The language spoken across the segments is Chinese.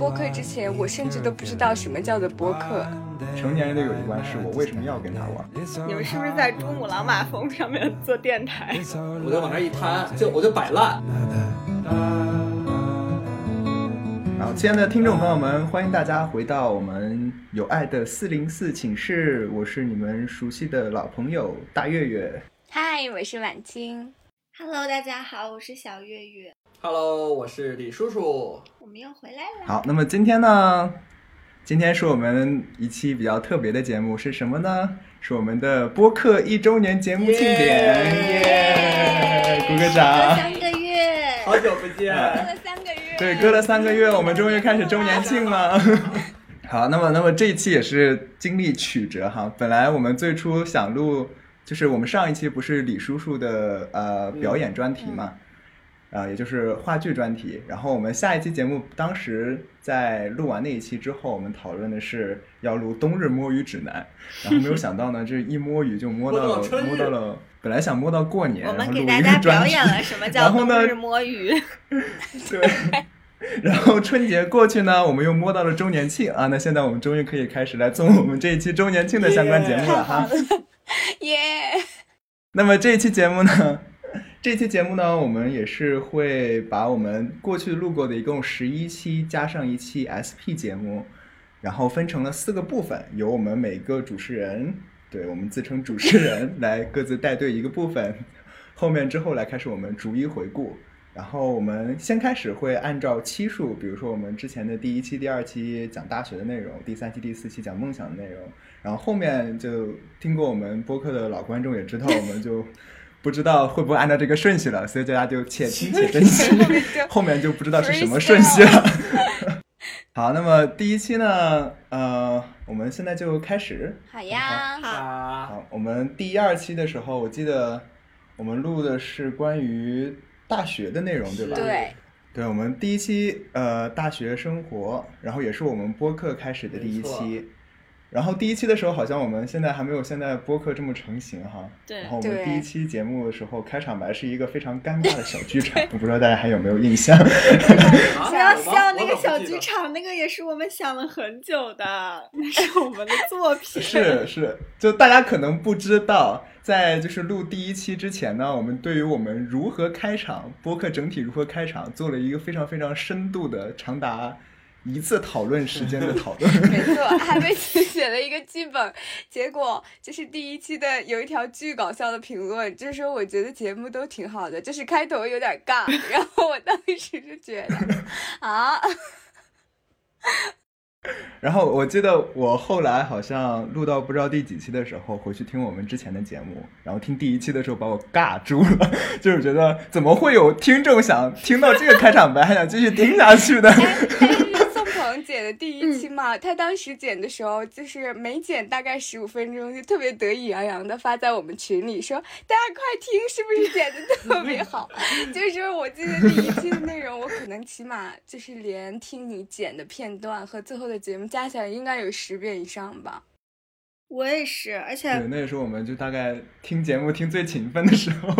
播客之前，我甚至都不知道什么叫做播客。成年人的友谊关是，我为什么要跟他玩？你们是不是在珠穆朗玛峰上面做电台？我就往那一摊，就我就摆烂。好，亲爱的听众朋友们，欢迎大家回到我们有爱的四零四寝室，我是你们熟悉的老朋友大月月。嗨，我是晚清。Hello，大家好，我是小月月。Hello，我是李叔叔。我们又回来了。好，那么今天呢？今天是我们一期比较特别的节目，是什么呢？是我们的播客一周年节目庆典，耶！鼓个掌。三个月，好久不见。隔了三个月。对，隔了三个月，我们终于开始周年庆了。好，那么，那么这一期也是经历曲折哈。本来我们最初想录，就是我们上一期不是李叔叔的呃表演专题嘛。啊，也就是话剧专题。然后我们下一期节目，当时在录完那一期之后，我们讨论的是要录冬日摸鱼指南。然后没有想到呢，这一摸鱼就摸到了，摸到了。本来想摸到过年，我们给大家表演了什么叫冬日摸鱼。对。然后春节过去呢，我们又摸到了周年庆啊。那现在我们终于可以开始来做我们这一期周年庆的相关节目了哈。耶。那么这一期节目呢？这期节目呢，我们也是会把我们过去录过的一共十一期加上一期 SP 节目，然后分成了四个部分，由我们每个主持人，对我们自称主持人来各自带队一个部分，后面之后来开始我们逐一回顾。然后我们先开始会按照期数，比如说我们之前的第一期、第二期讲大学的内容，第三期、第四期讲梦想的内容，然后后面就听过我们播客的老观众也知道，我们就。不知道会不会按照这个顺序了，所以大家就且听且珍惜。后面就不知道是什么顺序了。好，那么第一期呢，呃，我们现在就开始。好呀，好。好，我们第一、二期的时候，我记得我们录的是关于大学的内容，对吧？对。对，我们第一期呃大学生活，然后也是我们播客开始的第一期。然后第一期的时候，好像我们现在还没有现在播客这么成型哈。对。然后我们第一期节目的时候，开场白是一个非常尴尬的小剧场，我不知道大家还有没有印象。不要笑那个小剧场，那个也是我们想了很久的，那是我们的作品。是是，就大家可能不知道，在就是录第一期之前呢，我们对于我们如何开场播客整体如何开场，做了一个非常非常深度的长达。一次讨论时间的讨论，没错，还为此写了一个剧本。结果就是第一期的有一条巨搞笑的评论，就是说我觉得节目都挺好的，就是开头有点尬。然后我当时就觉得 啊，然后我记得我后来好像录到不知道第几期的时候，回去听我们之前的节目，然后听第一期的时候把我尬住了，就是觉得怎么会有听众想听到这个开场白还想继续听下去的。剪的第一期嘛，他当时剪的时候，就是每剪大概十五分钟，就特别得意洋洋的发在我们群里说：“大家快听，是不是剪的特别好？” 就是我记得第一期的内容，我可能起码就是连听你剪的片段和最后的节目加起来，应该有十遍以上吧。我也是，而且对，那个时候我们就大概听节目听最勤奋的时候。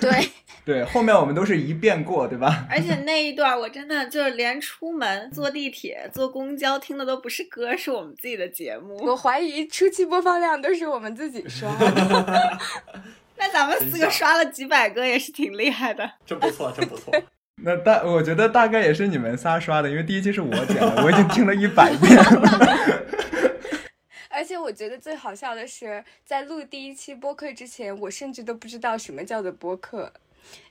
对 对，后面我们都是一遍过，对吧？而且那一段我真的就是连出门坐地铁、坐公交听的都不是歌，是我们自己的节目。我怀疑初期播放量都是我们自己刷的。那咱们四个刷了几百个也是挺厉害的，真不错，真不错。那大，我觉得大概也是你们仨刷的，因为第一期是我剪的，我已经听了一百遍了。而且我觉得最好笑的是，在录第一期播客之前，我甚至都不知道什么叫做播客。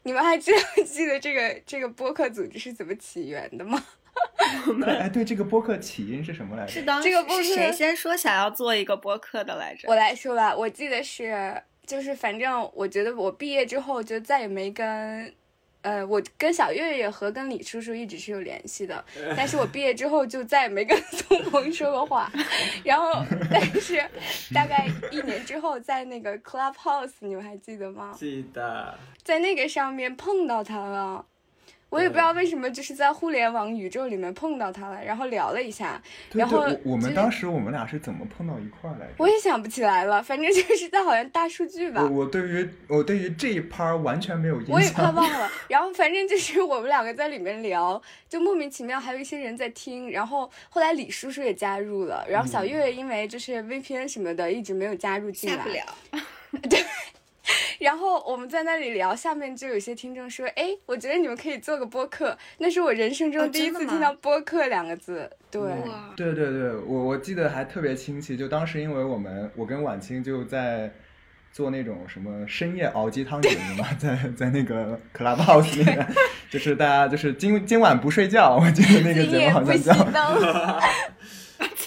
你们还记得记得这个这个播客组织是怎么起源的吗？哎，对，这个播客起因是什么来着？是当这个播谁先说想要做一个播客的来着？我来说吧，我记得是，就是反正我觉得我毕业之后就再也没跟。呃，我跟小月月和跟李叔叔一直是有联系的，但是我毕业之后就再也没跟宋鹏 说过话。然后，但是大概一年之后，在那个 Clubhouse，你们还记得吗？记得，在那个上面碰到他了。我也不知道为什么，就是在互联网宇宙里面碰到他了，然后聊了一下，然后我我们当时我们俩是怎么碰到一块儿来着？我也想不起来了，反正就是在好像大数据吧。我我对于我对于这一趴完全没有印象，我也快忘了。然后反正就是我们两个在里面聊，就莫名其妙还有一些人在听。然后后来李叔叔也加入了，然后小月因为就是 VPN 什么的一直没有加入进来。不了。对。然后我们在那里聊，下面就有些听众说：“哎，我觉得你们可以做个播客。”那是我人生中第一次听到“播客”两个字。对，对对对，我我记得还特别清晰。就当时因为我们，我跟婉清就在做那种什么深夜熬鸡汤节目嘛，在在那个 Clubhouse 里面，就是大家就是今今晚不睡觉，我记得那个节目好像叫。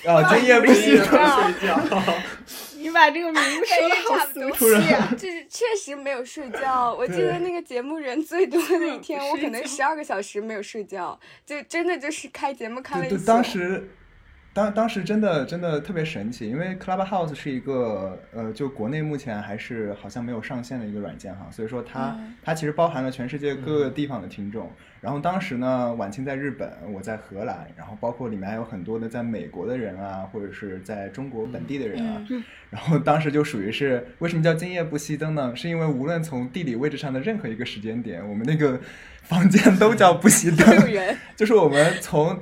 哦，今夜不睡觉。你把这个名字说的好俗气啊！就是确实没有睡觉。我记得那个节目人最多的一天，我可能十二个小时没有睡觉，就真的就是开节目开了一宿。当时。当当时真的真的特别神奇，因为 Clubhouse 是一个呃，就国内目前还是好像没有上线的一个软件哈，所以说它它其实包含了全世界各个地方的听众。然后当时呢，晚清在日本，我在荷兰，然后包括里面还有很多的在美国的人啊，或者是在中国本地的人啊。然后当时就属于是为什么叫今夜不熄灯呢？是因为无论从地理位置上的任何一个时间点，我们那个房间都叫不熄灯 就是我们从。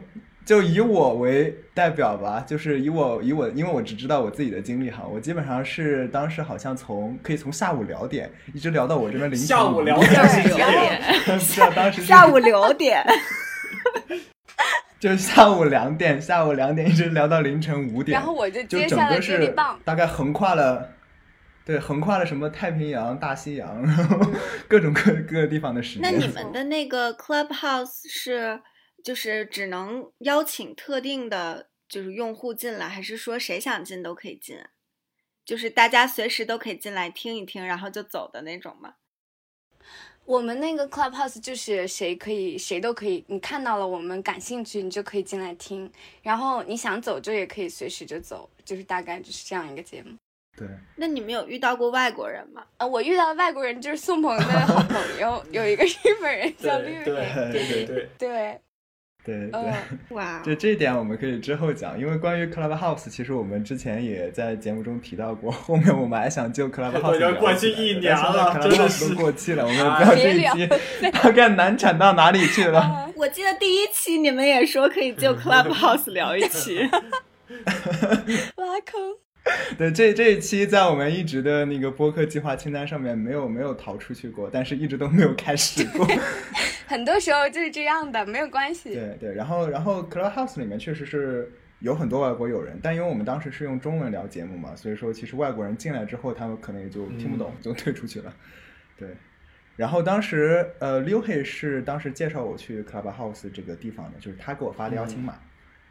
就以我为代表吧，就是以我以我，因为我只知道我自己的经历哈，我基本上是当时好像从可以从下午两点一直聊到我这边凌晨下午两点，当时 下午两点，就下午两点，下午两点一直聊到凌晨五点，然后我就接下了是大概横跨了，对，横跨了什么太平洋、大西洋，然后各种各各个地方的时间。那你们的那个 Clubhouse 是？就是只能邀请特定的，就是用户进来，还是说谁想进都可以进？就是大家随时都可以进来听一听，然后就走的那种吗？我们那个 Clubhouse 就是谁可以，谁都可以。你看到了我们感兴趣，你就可以进来听。然后你想走就也可以随时就走，就是大概就是这样一个节目。对。那你们有遇到过外国人吗？呃，我遇到外国人就是宋鹏的好朋友，有一个日本人叫绿。对对对对。对。对对，哇！就这一点我们可以之后讲，因为关于 Clubhouse，其实我们之前也在节目中提到过。后面我们还想就 Clubhouse 聊，过去一年了，真的是都过气了。我们不要这一期大概难产到哪里去了？我记得第一期你们也说可以就 Clubhouse 聊一期，挖坑。对，这这一期在我们一直的那个播客计划清单上面没有没有逃出去过，但是一直都没有开始过。很多时候就是这样的，没有关系。对对，然后然后 Clubhouse 里面确实是有很多外国友人，但因为我们当时是用中文聊节目嘛，所以说其实外国人进来之后，他们可能也就听不懂，就退出去了。对，然后当时呃，Liu He 是当时介绍我去 Clubhouse 这个地方的，就是他给我发的邀请码，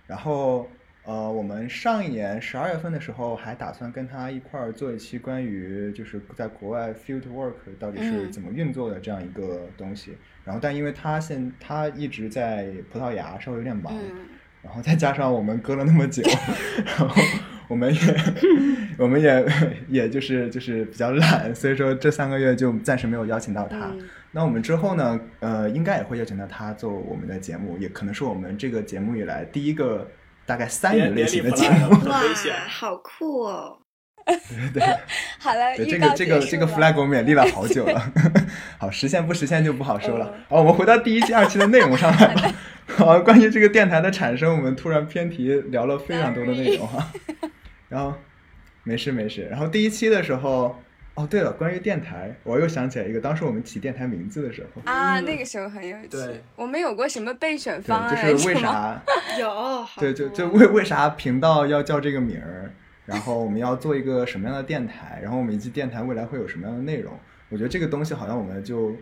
然后。呃，我们上一年十二月份的时候还打算跟他一块儿做一期关于就是在国外 field work 到底是怎么运作的这样一个东西。然后，但因为他现他一直在葡萄牙，稍微有点忙。然后再加上我们隔了那么久，然后我们也 我们也 也就是就是比较懒，所以说这三个月就暂时没有邀请到他。那我们之后呢？呃，应该也会邀请到他做我们的节目，也可能是我们这个节目以来第一个。大概三语类型的节目，哇，好酷哦！对 好了，对这个这个这个 flag 我们也立了好久了，好实现不实现就不好说了。好，我们回到第一期、二期的内容上来吧。好，关于这个电台的产生，我们突然偏题聊了非常多的内容哈。然后没事没事，然后第一期的时候。哦，对了，关于电台，我又想起来一个，当时我们起电台名字的时候啊，那个时候很有趣。我们有过什么备选方案？就是为啥？有。对，就就为为啥频道要叫这个名儿？然后我们要做一个什么样的电台？然后我们以及电台未来会有什么样的内容？我觉得这个东西好像我们就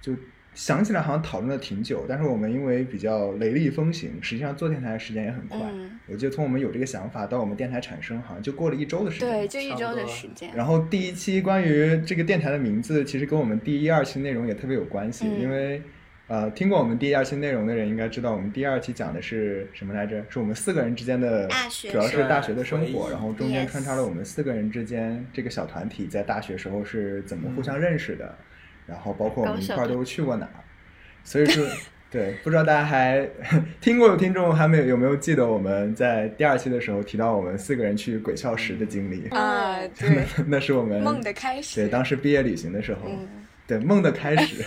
就。想起来好像讨论了挺久，但是我们因为比较雷厉风行，实际上做电台的时间也很快。我记得从我们有这个想法到我们电台产生，好像就过了一周的时间。对，就一周的时间。然后第一期关于这个电台的名字，其实跟我们第一、二期内容也特别有关系。因为呃，听过我们第一、二期内容的人应该知道，我们第二期讲的是什么来着？是我们四个人之间的，主要是大学的生活，然后中间穿插了我们四个人之间这个小团体在大学时候是怎么互相认识的。然后包括我们一块儿都去过哪儿，所以说，对，不知道大家还听过的听众还没有有没有记得我们在第二期的时候提到我们四个人去鬼校石的经历？啊，对，那是我们梦的开始。对，当时毕业旅行的时候，嗯，对梦的开始。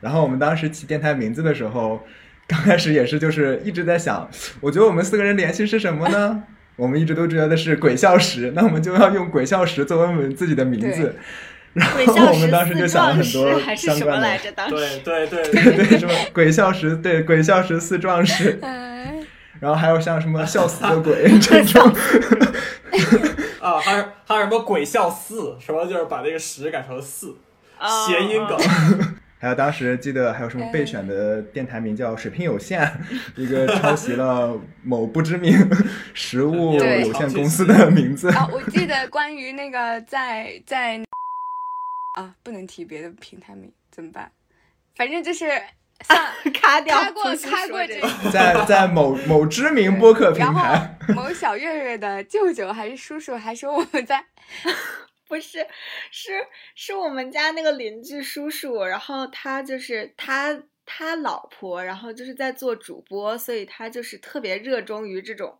然后我们当时起电台名字的时候，刚开始也是就是一直在想，我觉得我们四个人联系是什么呢？我们一直都觉得是鬼校石，那我们就要用鬼校石作为我们自己的名字。然后我们当时就想了很四多还是相关的什么来，着？当时对对对对对，什么鬼笑十，对鬼笑十四壮士，哎，然后还有像什么 笑死的鬼这种，啊，还有还有什么鬼笑四，什么就是把那个十改成四，哦谐音梗。还有当时记得还有什么备选的电台名叫水平有限，一个抄袭了某不知名食物有限公司的名字。啊，我记得关于那个在在啊，不能提别的平台名，怎么办？反正就是 像卡掉，卡过重新卡过这个。在在某某知名播客平然后台，某小月月的舅舅还是叔叔还说我们在 不是，是是我们家那个邻居叔叔，然后他就是他他老婆，然后就是在做主播，所以他就是特别热衷于这种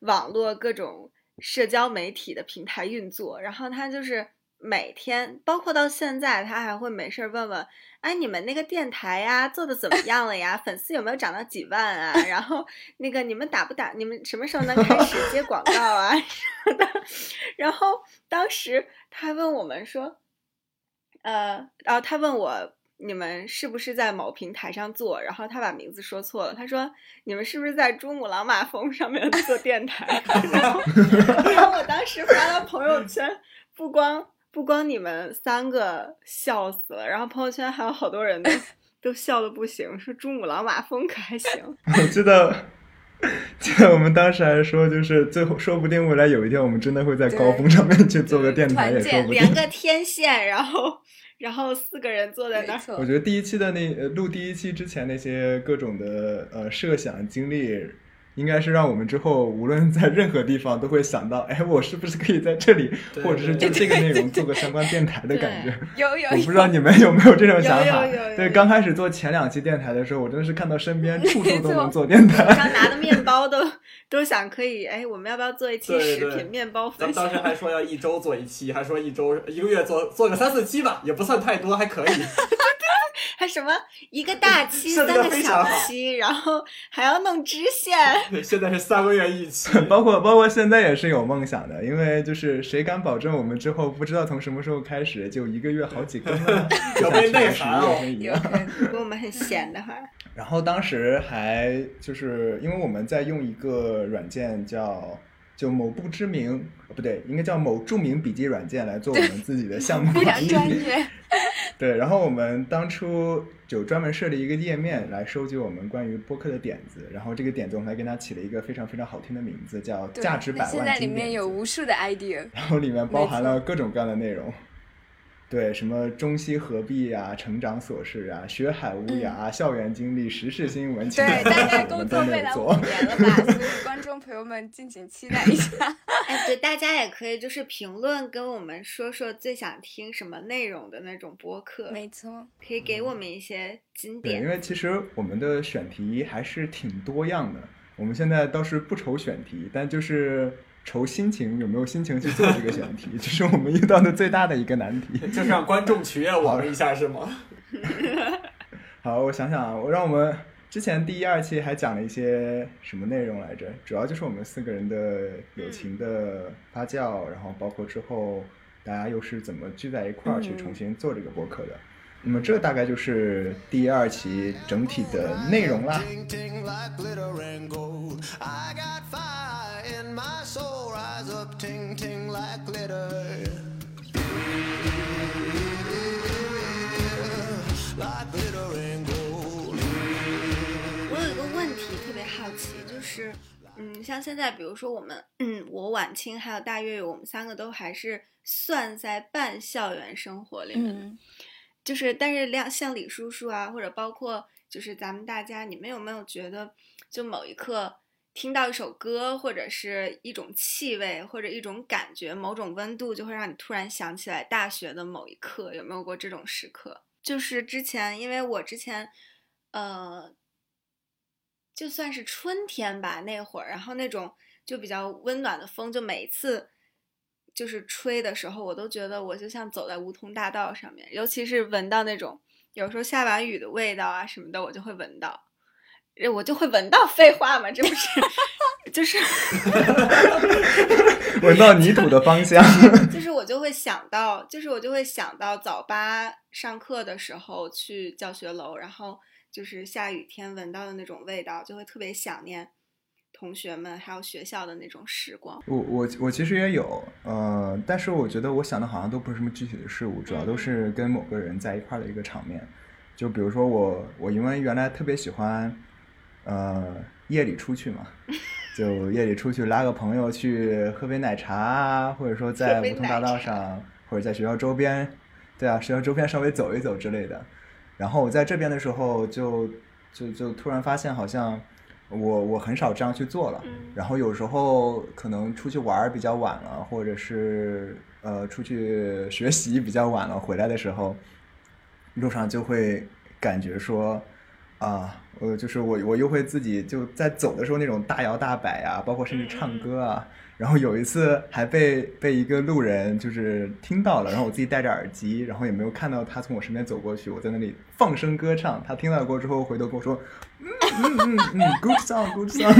网络各种社交媒体的平台运作，然后他就是每天，包括到现在，他还会没事儿问问，哎，你们那个电台呀做的怎么样了呀？粉丝有没有涨到几万啊？然后 那个你们打不打？你们什么时候能开始接广告啊 什么的？然后当时他问我们说，呃，然后他问我你们是不是在某平台上做？然后他把名字说错了，他说你们是不是在珠穆朗玛峰上面做电台？然后，然后我当时发到朋友圈，不光不光你们三个笑死了，然后朋友圈还有好多人都 都笑的不行，说珠穆朗玛峰可还行。我记得。记得我们当时还说，就是最后说不定未来有一天我们真的会在高峰上面去做个电台，也说不定连。个天线，然后然后四个人坐在那儿。我，觉得第一期的那呃录第一期之前那些各种的呃设想经历，应该是让我们之后无论在任何地方都会想到，哎，我是不是可以在这里，或者是就这个内容做个相关电台的感觉。有有我不知道你们有没有这种想法有有有有？对，刚开始做前两期电台的时候，我真的是看到身边处处都 能做电手台。刚拿的面包都都想可以，哎，我们要不要做一期食品面包分咱 当时？还说要一周做一期，还说一周一个月做做个三四期吧，也不算太多，还可以。还什么一个大 期，三个小期，然后还要弄支线。对现在是三个月一期，包括包括现在也是有梦想的，因为就是谁敢保证我们之后不知道从什么时候开始就一个月好几更呢？有没内十涵哦一样。有可能如果我们很闲的话，然后当时还就是因为我们在用一个软件叫就某不知名呃不对，应该叫某著名笔记软件来做我们自己的项目 非管理。常专业，对，然后我们当初就专门设立一个页面来收集我们关于播客的点子，然后这个点子我们还给它起了一个非常非常好听的名字，叫价值百万现在里面有无数的 idea，然后里面包含了各种各样的内容。对，什么中西合璧啊，成长琐事啊，学海无涯、啊校园经历、时事新闻，对，大概都 做。来五年了吧，所以观众朋友们敬请期待一下。哎，对，大家也可以就是评论跟我们说说最想听什么内容的那种播客，没错，可以给我们一些经对，因典。为其实我们的选题还是挺多样的。我们现在倒是不愁选题，但就是愁心情，有没有心情去做这个选题，这是我们遇到的最大的一个难题。就是让观众取悦我们一下是吗？好，我想想啊，我让我们之前第一二期还讲了一些什么内容来着？主要就是我们四个人的友情的发酵，然后包括之后大家又是怎么聚在一块儿去嗯重新做这个播客的。那么这大概就是第二期整体的内容啦。Ting ting like glitter and gold. I got fire in my soul. Rise up, ting ting like glitter. Like glitter and gold. 我有一个问题特别好奇，就是，嗯，像现在比如说我们，嗯，我晚清还有大月月，我们三个都还是算在半校园生活里面的。嗯，就是，但是像像李叔叔啊，或者包括就是咱们大家，你们有没有觉得，就某一刻听到一首歌，或者是一种气味，或者一种感觉，某种温度，就会让你突然想起来大学的某一刻？有没有过这种时刻？就是之前，因为我之前，呃，就算是春天吧，那会儿，然后那种就比较温暖的风，就每一次就是吹的时候，我都觉得我就像走在梧桐大道上面，尤其是闻到那种有时候下完雨的味道啊什么的，我就会闻到，呃我就会闻到。废话嘛，这不是就是 闻到泥土的芳香。就是我就会想到，就是我就会想到早八上课的时候去教学楼，然后就是下雨天闻到的那种味道，就会特别想念同学们还有学校的那种时光。我我我其实也有，呃，但是我觉得我想的好像都不是什么具体的事物，主要都是跟某个人在一块儿的一个场面。就比如说我我因为原来特别喜欢，呃，夜里出去嘛，就夜里出去拉个朋友去喝杯奶茶啊，或者说在梧桐大道上，或者在学校周边，对啊，学校周边稍微走一走之类的。然后我在这边的时候就，就就突然发现好像我我很少这样去做了。嗯然后有时候可能出去玩比较晚了，或者是呃出去学习比较晚了，回来的时候，路上就会感觉说啊，呃，就是我我又会自己就在走的时候那种大摇大摆啊，包括甚至唱歌啊。然后有一次还被被一个路人就是听到了，然后我自己戴着耳机，然后也没有看到他从我身边走过去，我在那里放声歌唱，他听到过之后回头跟我说，嗯嗯嗯嗯，good song，good song。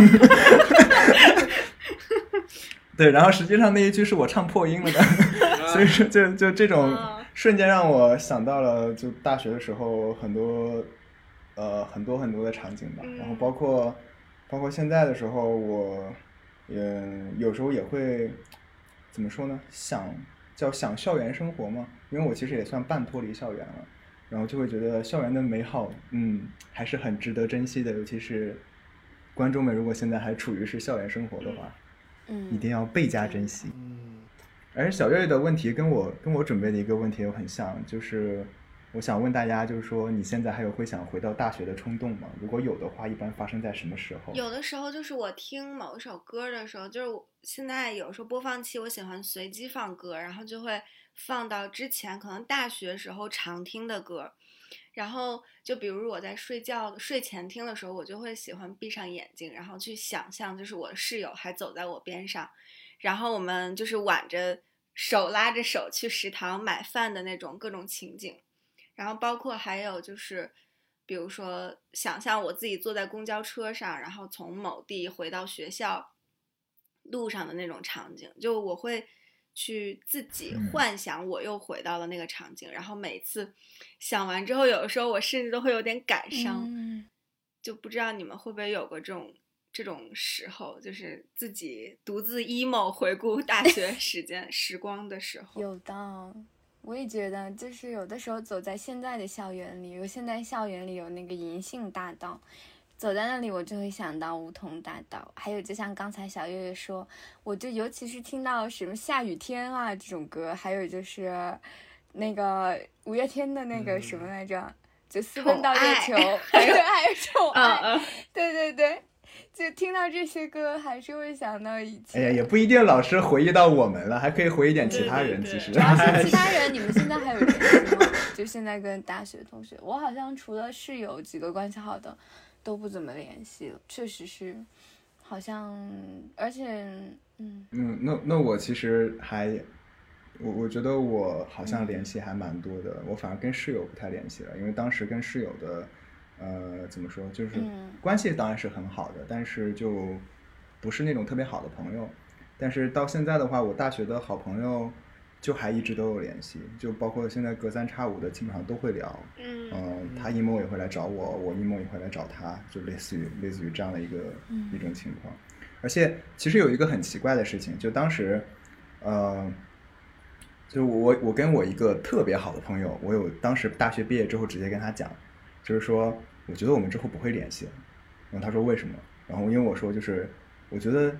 对，然后实际上那一句是我唱破音了的，所以说就就这种瞬间让我想到了就大学的时候很多呃很多很多的场景吧，然后包括包括现在的时候，我也有时候也会怎么说呢？想叫想校园生活嘛，因为我其实也算半脱离校园了，然后就会觉得校园的美好，嗯，还是很值得珍惜的，尤其是观众们如果现在还处于是校园生活的话，嗯一嗯，定要倍加珍惜。嗯，而小月月的问题跟我跟我准备的一个问题又很像，就是我想问大家，就是说你现在还有会想回到大学的冲动吗？如果有的话，一般发生在什么时候？有的时候就是我听某一首歌的时候，就是现在有时候播放器我喜欢随机放歌，然后就会放到之前可能大学时候常听的歌，然后就比如我在睡觉睡前听的时候，我就会喜欢闭上眼睛，然后去想象就是我的室友还走在我边上，然后我们就是挽着手拉着手去食堂买饭的那种各种情景。然后包括还有就是，比如说想象我自己坐在公交车上，然后从某地回到学校路上的那种场景，就我会去自己嗯幻想我又回到了那个场景，然后每次想完之后，有的时候我甚至都会有点感伤，嗯就不知道你们会不会有过这种这种时候，就是自己独自 emo 回顾大学 时间时光的时候。有的，我也觉得，就是有的时候走在现在的校园里，有现在校园里有那个银杏大道，走在那里我就会想到梧桐大道，还有就像刚才小月月说，我就尤其是听到什么下雨天啊这种歌，还有就是那个五月天的那个什么来着，就私奔到月球，还有还有宠爱，嗯嗯，对对对。就听到这些歌，还是会想到以前。哎呀，也不一定老是回忆到我们了，还可以回忆点其他人。对对对其实主，要是 其他人，你们现在还有联系吗？就现在跟大学同学，我好像除了室友几个关系好的，都不怎么联系了。确实是，好像，而且，嗯，嗯，那那我其实还，我我觉得我好像联系还蛮多的，我反而跟室友不太联系了，因为当时跟室友的，呃，怎么说，就是嗯关系当然是很好的，但是就不是那种特别好的朋友。但是到现在的话，我大学的好朋友就还一直都有联系，就包括现在隔三差五的基本上都会聊。嗯嗯，他 emo 也会来找我，我 emo 也会来找他，就类似于类似于这样的一个、嗯一种情况。而且其实有一个很奇怪的事情，就当时，呃，就我我跟我一个特别好的朋友，我有当时大学毕业之后直接跟他讲，就是说我觉得我们之后不会联系了。然后他说为什么？然后因为我说就是我觉得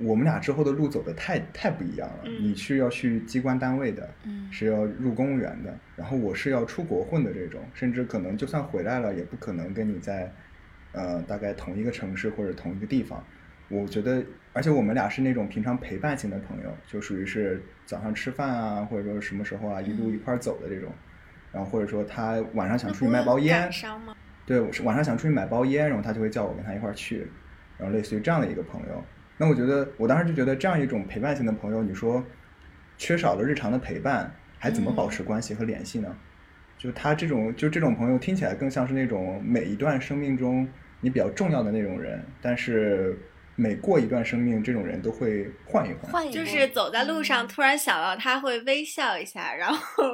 我们俩之后的路走的太太不一样了。嗯你是要去机关单位的，嗯是要入公务员的，然后我是要出国混的这种，甚至可能就算回来了，也不可能跟你在呃大概同一个城市或者同一个地方。我觉得，而且我们俩是那种平常陪伴型的朋友，就属于是早上吃饭啊，或者说什么时候啊，一路一块儿走的这种。然后或者说他晚上想出去卖包烟？对，晚上想出去买包烟，然后他就会叫我跟他一块儿去，然后类似于这样的一个朋友。那我觉得，我当时就觉得这样一种陪伴型的朋友，你说缺少了日常的陪伴，还怎么保持关系和联系呢？就他这种，就这种朋友听起来更像是那种每一段生命中你比较重要的那种人，但是每过一段生命，这种人都会换一换。换一就是走在路上，突然想到他会微笑一下，然后，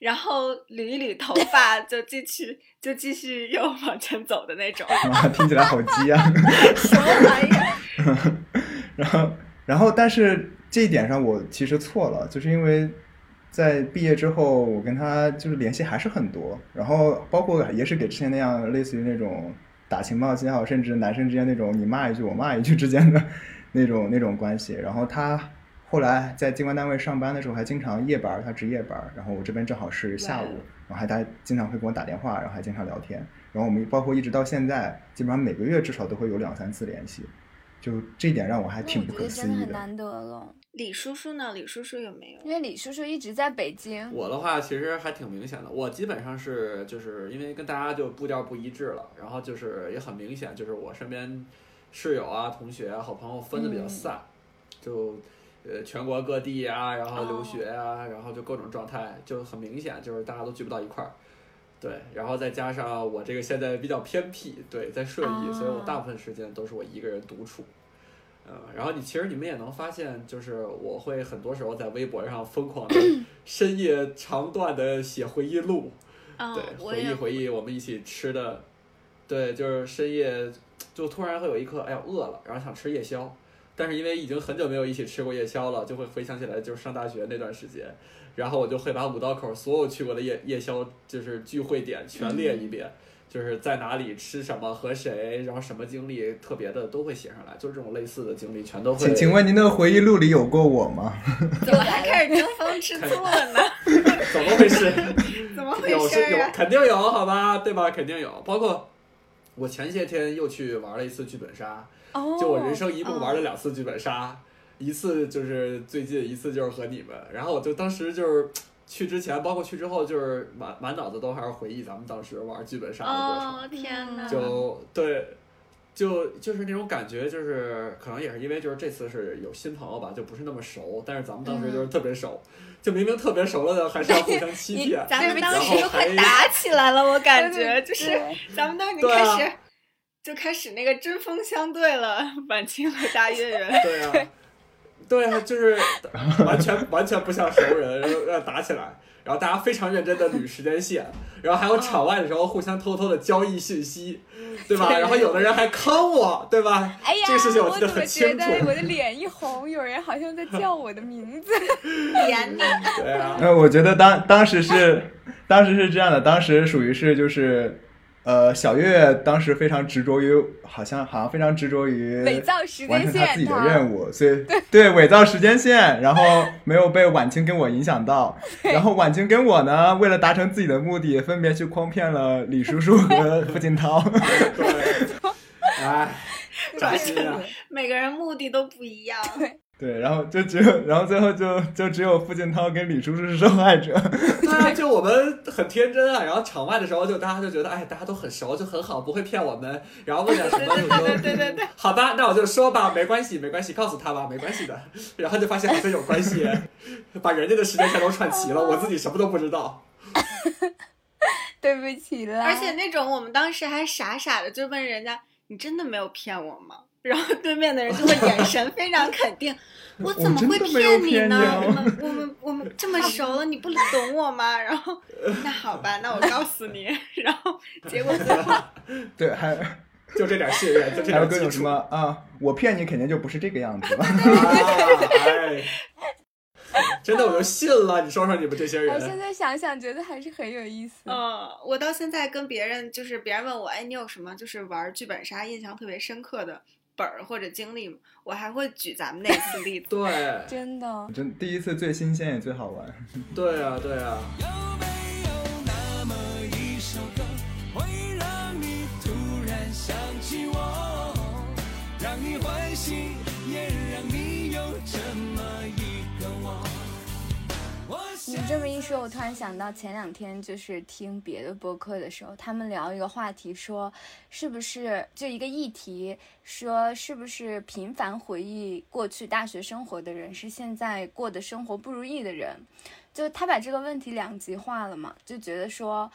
然后捋一捋头发，就继续就继续又往前走的那种。啊，听起来好鸡啊！什么玩意儿？然后，然后，但是这一点上我其实错了，就是因为在毕业之后，我跟他就是联系还是很多，然后包括也是给之前那样类似于那种打情骂俏，甚至男生之间那种你骂一句我骂一句之间的那种那种关系。然后他后来在机关单位上班的时候，还经常夜班，他值夜班，然后我这边正好是下午，然后还他经常会给我打电话，然后还经常聊天。然后我们包括一直到现在，基本上每个月至少都会有两三次联系。就这点让我还挺不可思议的。的很难得了，李叔叔呢？李叔叔有没有？因为李叔叔一直在北京。我的话其实还挺明显的，我基本上是就是因为跟大家就步调不一致了，然后就是也很明显，就是我身边室友啊、同学啊、好朋友分的比较散，就呃全国各地啊，然后留学啊，然后就各种状态，就很明显，就是大家都聚不到一块儿。对，然后再加上我这个现在比较偏僻，对，在顺义，啊所以我大部分时间都是我一个人独处。嗯，然后你其实你们也能发现，就是我会很多时候在微博上疯狂的 深夜长段的写回忆录，嗯对，，回忆回忆我们一起吃的，对，就是深夜就突然会有一刻，哎呀饿了，然后想吃夜宵，但是因为已经很久没有一起吃过夜宵了，就会回想起来就是上大学那段时间，然后我就会把五道口所有去过的夜夜宵就是聚会点全列一遍。就是在哪里吃什么和谁，然后什么经历特别的都会写上来，就是这种类似的经历全都会。请请问您的回忆录里有过我吗？怎么还开始争风吃醋了呢？怎么回事？怎么回有是有？肯定有，好吧，对吧？肯定有。包括我前些天又去玩了一次剧本杀，哦，就我人生一共玩了两次剧本杀，一次就是最近，一次就是和你们。然后我就当时就是去之前，包括去之后，就是满满脑子都还是回忆咱们当时玩剧本杀的过程。哦天哪！就对，就就是那种感觉，就是可能也是因为就是这次是有新朋友吧，就不是那么熟，但是咱们当时就是特别熟，就明明特别熟了的，还是要互相欺你骗。咱们当时快打起来了，我感觉就是咱们都已经对啊开始就开始那个针锋相对了，晚清和大月圆。对啊，对啊，就是 完全完全不像熟人，然后要打起来，然后大家非常认真的捋时间线，然后还有场外的时候互相偷偷的交易信息，对吧？然后有的人还坑我，对吧？哎呀，这个事情我记得怎么觉很清楚。得我的 脸一红，有人好像在叫我的名字。点你，对啊，呃，我觉得当当时是，当时是这样的，当时属于是就是，呃，小月月当时非常执着于，好像好像非常执着于伪造时完间线，成他自己的任务，所以对伪造时间线，然后没有被婉清跟我影响到，然后婉清跟我呢，为了达成自己的目的，分别去诓骗了李叔叔和 付锦涛。对，哎，扎心啊！每个人目的都不一样。对，然后就只有，然后最后就就只有付建涛跟李叔叔是受害者。对啊，就我们很天真啊，然后场外的时候就大家就觉得，哎，大家都很熟，就很好，不会骗我们。然后问点什么，就说，对对对对，好吧，那我就说吧，没关系，没关系，告诉他吧，没关系的。然后就发现好像有关系，把人家的时间全都串齐了，我自己什么都不知道。对不起啦。而且那种我们当时还傻傻的就问人家：“你真的没有骗我吗？”然后对面的人就会眼神非常肯定：“我怎么会骗你呢？啊我们 我们我们这么熟了，你不懂我吗？”然后那好吧，那我告诉你。然后结果最后对，还就这点信任，就这还有点基础各种什么。啊，我骗你肯定就不是这个样子了。真的我就信了。你说说你们这些人我现，在想想，觉得还是很有意思。嗯，我到现在跟别人就是别人问我，哎，你有什么就是玩剧本杀印象特别深刻的本儿或者经历吗？我还会举咱们那次例子。对 真的，真第一次最新鲜也最好玩。对啊，对啊。有没有那么一首歌，会让你突然想起我，让你欢喜，也让你有这么你这么一说，我突然想到前两天就是听别的播客的时候，他们聊一个话题，说是不是就一个议题，说是不是频繁回忆过去大学生活的人是现在过的生活不如意的人，就他把这个问题两极化了嘛，就觉得说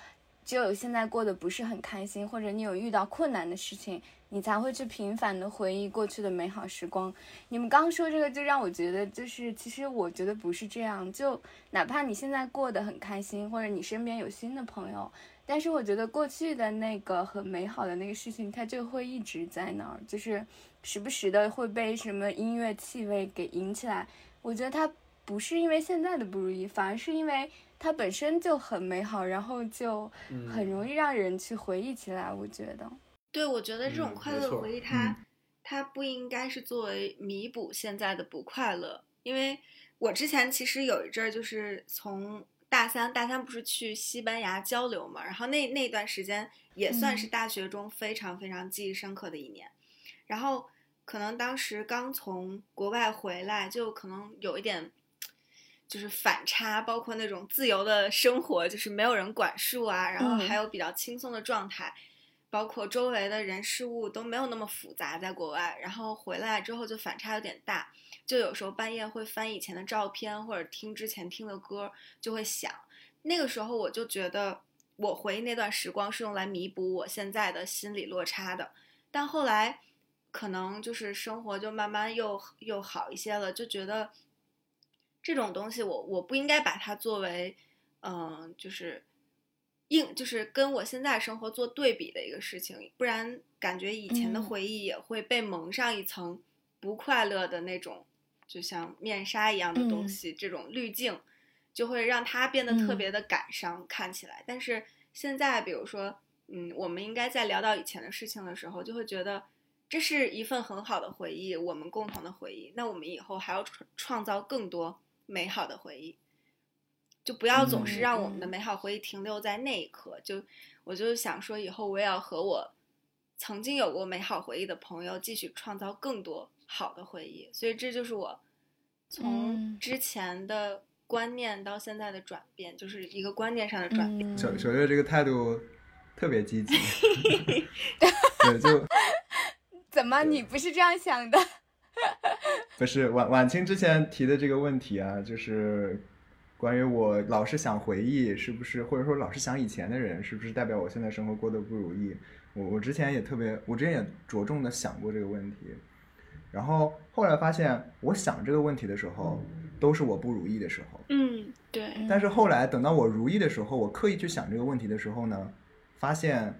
只有现在过得不是很开心，或者你有遇到困难的事情。你才会去频繁的回忆过去的美好时光。你们刚说这个，就让我觉得，就是其实我觉得不是这样。就哪怕你现在过得很开心，或者你身边有新的朋友，但是我觉得过去的那个很美好的那个事情，它就会一直在那儿，就是时不时的会被什么音乐气味给引起来。我觉得它不是因为现在的不如意，反而是因为它本身就很美好，然后就很容易让人去回忆起来。我觉得。对，我觉得这种嗯快乐回忆它，它不应该是作为弥补现在的不快乐。因为我之前其实有一阵儿就是从大三，大三不是去西班牙交流嘛，然后那那段时间也算是嗯大学中非常非常记忆深刻的一年。然后可能当时刚从国外回来，就可能有一点。就是反差，包括那种自由的生活，就是没有人管束啊，然后嗯还有比较轻松的状态，包括周围的人事物都没有那么复杂，在国外，然后回来之后就反差有点大，就有时候半夜会翻以前的照片，或者听之前听的歌，就会想，那个时候我就觉得我回忆那段时光是用来弥补我现在的心理落差的，但后来可能就是生活就慢慢又又好一些了，就觉得这种东西我我不应该把它作为，嗯、就是。硬就是跟我现在生活做对比的一个事情，不然感觉以前的嗯回忆也会被蒙上一层不快乐的那种，就像面纱一样的东嗯西，这种滤镜就会让它变得特嗯别的感伤，看起来。但是现在，比如说，嗯，我们应该在聊到以前的事情的时候，就会觉得这是一份很好的回忆，我们共同的回忆。那我们以后还要创创造更多美好的回忆。就不要总是嗯让我们的嗯美好回忆停留在那一刻。就我就想说，以后我也要和我曾经有过美好回忆的朋友继续创造更多好的回忆。所以这就是我从嗯之前的观念到现在的转变，就是一个观念上的转变。嗯，小小月这个态度特别积极，对，就 怎么你不是这样想的？不是晚晚清之前提的这个问题啊，就是关于我老是想回忆，是不是或者说老是想以前的人，是不是代表我现在生活过得不如意？我我之前也特别，我之前也着重的想过这个问题，然后后来发现，我想这个问题的时候，都是我不如意的时候。嗯，对，但是后来等到我如意的时候，我刻意去想这个问题的时候呢，发现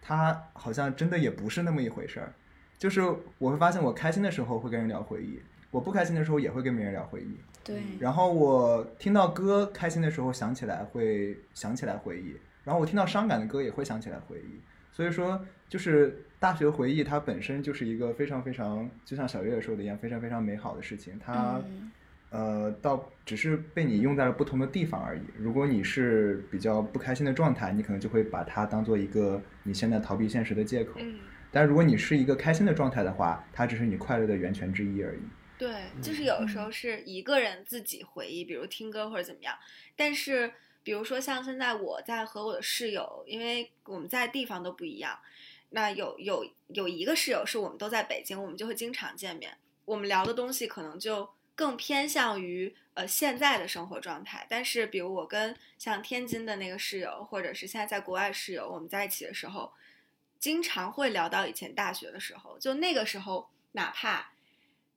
它好像真的也不是那么一回事儿。就是我会发现，我开心的时候会跟人聊回忆，我不开心的时候也会跟别人聊回忆。对，然后我听到歌开心的时候想起来会想起来回忆，然后我听到伤感的歌也会想起来回忆。所以说，就是大学回忆它本身就是一个非常非常，就像小月说的一样，非常非常美好的事情。它嗯呃，到只是被你用在了不同的地方而已。如果你是比较不开心的状态，你可能就会把它当做一个你现在逃避现实的借口。嗯，但如果你是一个开心的状态的话，它只是你快乐的源泉之一而已。对，就是有的时候是一个人自己回忆，比如听歌或者怎么样。但是，比如说像现在我在和我的室友，因为我们在地方都不一样，那有有有一个室友是我们都在北京，我们就会经常见面。我们聊的东西可能就更偏向于呃现在的生活状态。但是，比如我跟像天津的那个室友，或者是现在在国外室友，我们在一起的时候，经常会聊到以前大学的时候。就那个时候，哪怕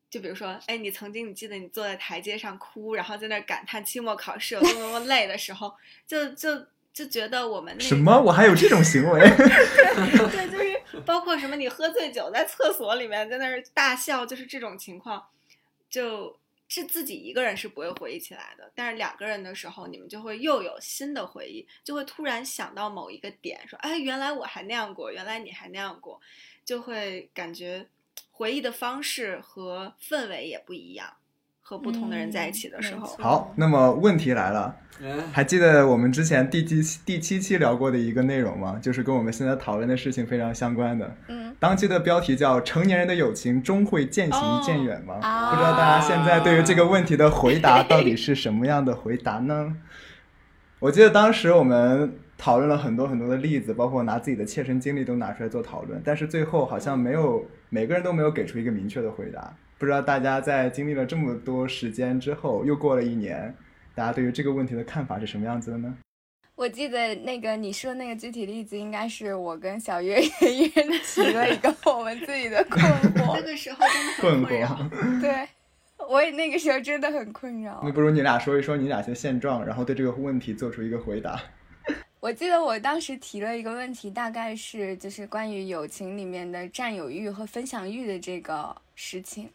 就比如说，哎，你曾经你记得你坐在台阶上哭，然后在那儿感叹期末考试有多么多么 累的时候，就就就觉得我们那什么？我还有这种行为？对，就是 包括什么你喝醉酒在厕所里面在那儿大笑，就是这种情况，就是自己一个人是不会回忆起来的，但是两个人的时候，你们就会又有新的回忆，就会突然想到某一个点，说，哎，原来我还那样过，原来你还那样过，就会感觉回忆的方式和氛围也不一样，和不同的人在一起的时候，嗯好，那么问题来了，嗯，还记得我们之前第七期第七期聊过的一个内容吗？就是跟我们现在讨论的事情非常相关的。嗯当期的标题叫“成年人的友情终会渐行哦渐远”吗？啊不知道大家现在对于这个问题的回答到底是什么样的回答呢？我记得当时我们讨论了很多很多的例子，包括拿自己的切身经历都拿出来做讨论，但是最后好像没有每个人都没有给出一个明确的回答。不知道大家在经历了这么多时间之后，又过了一年，大家对于这个问题的看法是什么样子的呢？我记得那个你说那个具体例子，应该是我跟小月月一人提了一个 我们自己的困惑 那惑。个时候真的困很困扰。惑。对，我也那个时候真的很困扰那。不如你俩说一说你俩的现状，然后对这个问题做出一个回答。我记得我当时提了一个问题，大概是就是关于友情里面的占有欲和分享欲的这个事情。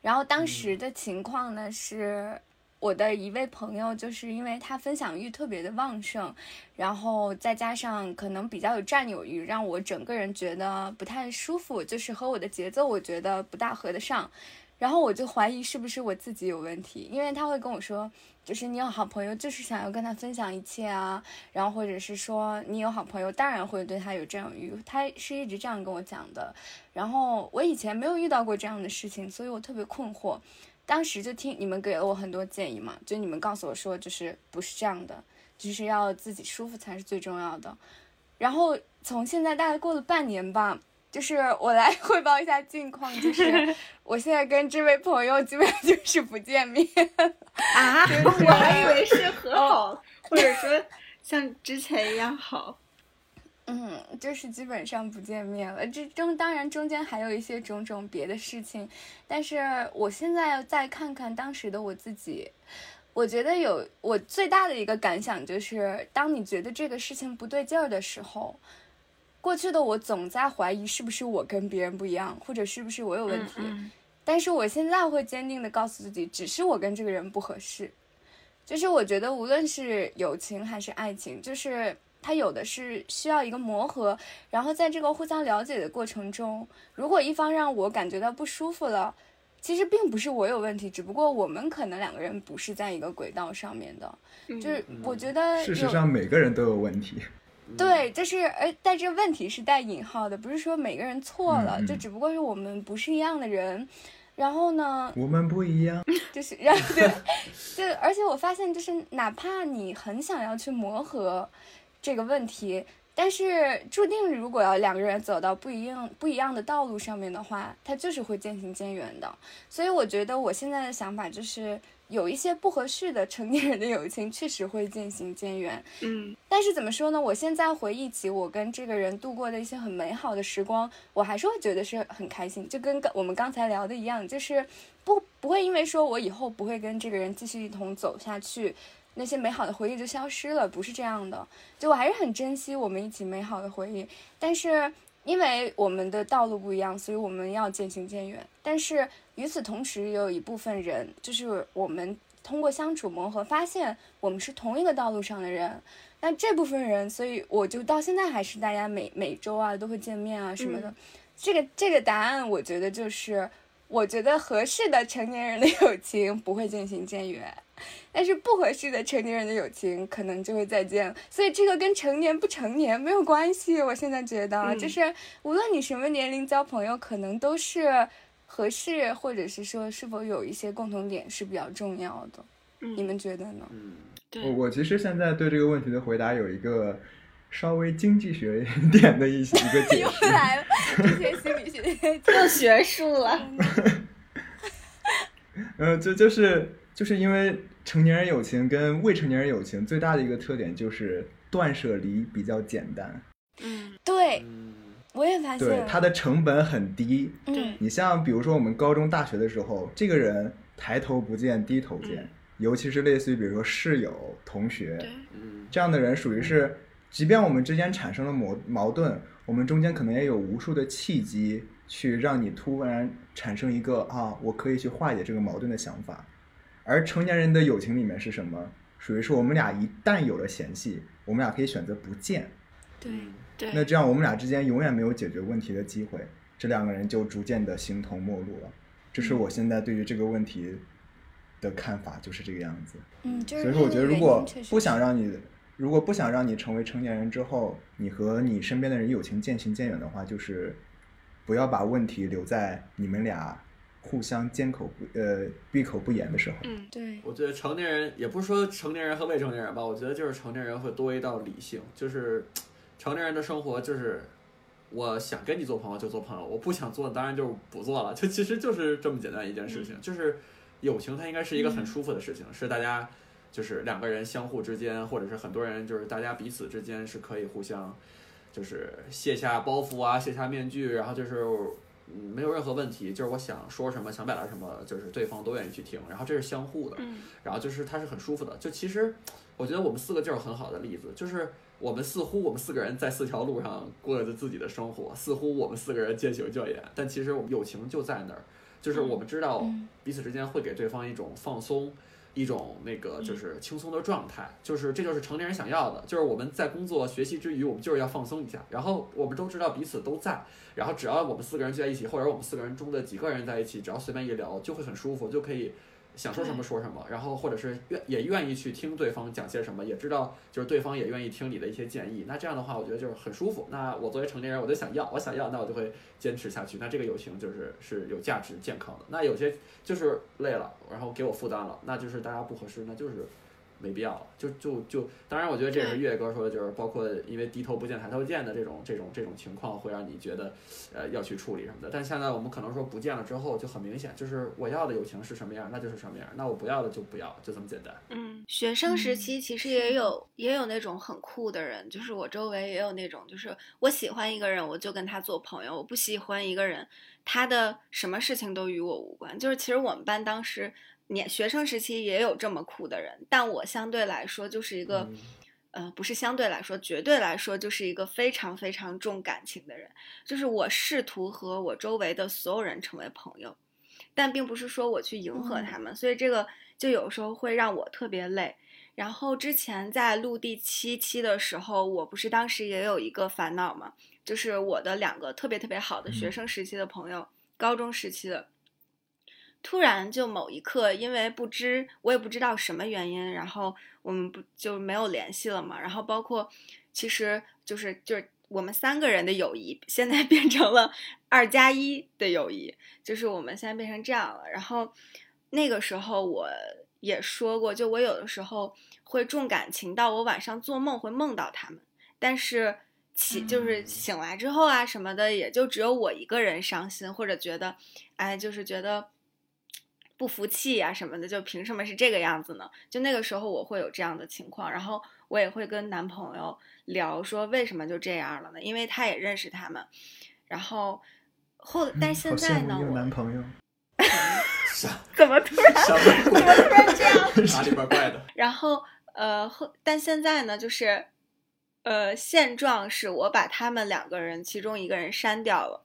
然后当时的情况呢是，我的一位朋友就是因为他分享欲特别的旺盛，然后再加上可能比较有占有欲，让我整个人觉得不太舒服，就是和我的节奏我觉得不大合得上。然后我就怀疑是不是我自己有问题，因为他会跟我说，就是你有好朋友就是想要跟他分享一切啊，然后或者是说你有好朋友当然会对他有占有欲，他是一直这样跟我讲的。然后我以前没有遇到过这样的事情，所以我特别困惑。当时就听你们给了我很多建议嘛，就你们告诉我说就是不是这样的，就是要自己舒服才是最重要的。然后从现在大概过了半年吧，就是我来汇报一下近况，就是 我现在跟这位朋友基本上就是不见面。啊，我还以为是和好，或者说像之前一样好。嗯，就是基本上不见面了。这中当然中间还有一些种种别的事情，但是我现在再看看当时的我自己，我觉得有我最大的一个感想就是，当你觉得这个事情不对劲儿的时候，过去的我总在怀疑是不是我跟别人不一样，或者是不是我有问题。嗯但是我现在会坚定的告诉自己，只是我跟这个人不合适。就是我觉得无论是友情还是爱情，就是它有的是需要一个磨合，然后在这个互相了解的过程中，如果一方让我感觉到不舒服了，其实并不是我有问题，只不过我们可能两个人不是在一个轨道上面的。嗯就是我觉得事实上每个人都有问题。对，就是而但这问题是带引号的，不是说每个人错了，就只不过是我们不是一样的人。然后呢，我们不一样。就是然后对，就而且我发现，就是哪怕你很想要去磨合这个问题，但是注定如果要两个人走到不一样不一样的道路上面的话，它就是会渐行渐远的。所以我觉得我现在的想法就是，有一些不合适的成年人的友情确实会渐行渐远。嗯但是怎么说呢？我现在回忆起我跟这个人度过的一些很美好的时光，我还是会觉得是很开心，就跟刚我们刚才聊的一样，就是不不会因为说我以后不会跟这个人继续一同走下去，那些美好的回忆就消失了，不是这样的。就我还是很珍惜我们一起美好的回忆，但是因为我们的道路不一样，所以我们要渐行渐远。但是与此同时，也有一部分人，就是我们通过相处磨合，发现我们是同一个道路上的人。那这部分人，所以我就到现在还是大家每每周啊都会见面啊什么的。嗯这个这个答案，我觉得就是，我觉得合适的成年人的友情不会渐行渐远，但是不合适的成年人的友情可能就会再见。所以这个跟成年不成年没有关系。我现在觉得，嗯就是无论你什么年龄交朋友，可能都是合适，或者是说是否有一些共同点是比较重要的。你嗯，们觉得呢？嗯，我我其实现在对这个问题的回答有一个稍微经济学一点的一一个解 又。来了，这些心理学家。又学术了。嗯，就就是就是因为成年人友情跟未成年人友情最大的一个特点就是断舍离比较简单，嗯对，嗯我也发现，对它的成本很低。嗯你像比如说我们高中、大学的时候，这个人抬头不见低头见，嗯尤其是类似于比如说室友、同学对嗯这样的人，属于是，即便我们之间产生了矛矛盾，我们中间可能也有无数的契机去让你突然产生一个啊，我可以去化解这个矛盾的想法。而成年人的友情里面是什么？属于是我们俩一旦有了嫌隙，我们俩可以选择不见。对嗯对，那这样我们俩之间永远没有解决问题的机会，这两个人就逐渐的形同陌路了。这是我现在对于这个问题的看法，就是这个样子。嗯，就是所以说，我觉得如果不想让你，如果不想让你成为成年人之后，你和你身边的人友情渐行渐远的话，就是不要把问题留在你们俩互相缄口不呃闭口不言的时候。嗯，对，我觉得成年人也不是说成年人和未成年人吧，我觉得就是成年人会多一道理性，就是成年人的生活就是我想跟你做朋友就做朋友，我不想做当然就不做了，就其实就是这么简单一件事情，就是友情它应该是一个很舒服的事情，是大家就是两个人相互之间，或者是很多人就是大家彼此之间是可以互相就是卸下包袱啊，卸下面具，然后就是。嗯，没有任何问题，就是我想说什么，想表达什么，就是对方都愿意去听，然后这是相互的，嗯然后就是它是很舒服的。就其实，我觉得我们四个就是很好的例子，就是我们似乎我们四个人在四条路上过着自己的生活，似乎我们四个人渐行渐远，但其实我们友情就在那儿，就是我们知道嗯彼此之间会给对方一种放松。一种那个就是轻松的状态，就是这就是成年人想要的，就是我们在工作学习之余，我们就是要放松一下，然后我们都知道彼此都在，然后只要我们四个人聚在一起，或者我们四个人中的几个人在一起，只要随便一聊，就会很舒服，就可以想说什么说什么，然后或者是愿也愿意去听对方讲些什么，也知道就是对方也愿意听你的一些建议。那这样的话，我觉得就是很舒服。那我作为成年人，我就想要，我想要，那我就会坚持下去。那这个友情就是是有价值、健康的。那有些就是累了，然后给我负担了，那就是大家不合适，那就是。没必要了，就就就，当然，我觉得这也是月哥说的，就是包括因为低头不见抬头见的这种这种这种情况，会让你觉得，呃，要去处理什么的。但现在我们可能说不见了之后，就很明显，就是我要的友情是什么样，那就是什么样，那我不要的就不要，就这么简单。嗯，学生时期其实也有也有那种很酷的人，就是我周围也有那种，就是我喜欢一个人，我就跟他做朋友；我不喜欢一个人，他的什么事情都与我无关。就是其实我们班当时年学生时期也有这么酷的人，但我相对来说就是一个。嗯呃，不是相对来说，绝对来说就是一个非常非常重感情的人。就是我试图和我周围的所有人成为朋友，但并不是说我去迎合他们，所以这个就有时候会让我特别累。然后之前在录第七期的时候，我不是当时也有一个烦恼嘛，就是我的两个特别特别好的学生时期的朋友，高中时期的，突然就某一刻，因为不知我也不知道什么原因，然后我们不就没有联系了嘛。然后包括其实就是就是我们三个人的友谊，现在 变成了二加一的友谊，就是我们现在变成这样了。然后那个时候我也说过，就我有的时候会重感情到我晚上做梦会梦到他们，但是。起就是醒来之后啊什么的，也就只有我一个人伤心，或者觉得，哎，就是觉得不服气呀、什么的，就凭什么是这个样子呢？就那个时候我会有这样的情况，然后我也会跟男朋友聊说为什么就这样了呢？因为他也认识他们，然后后但是现在呢，嗯好羡慕你有男朋友。怎么突然怎么？突然这样？哪里怪怪的？然后呃后但现在呢，就是呃现状是我把他们两个人其中一个人删掉了。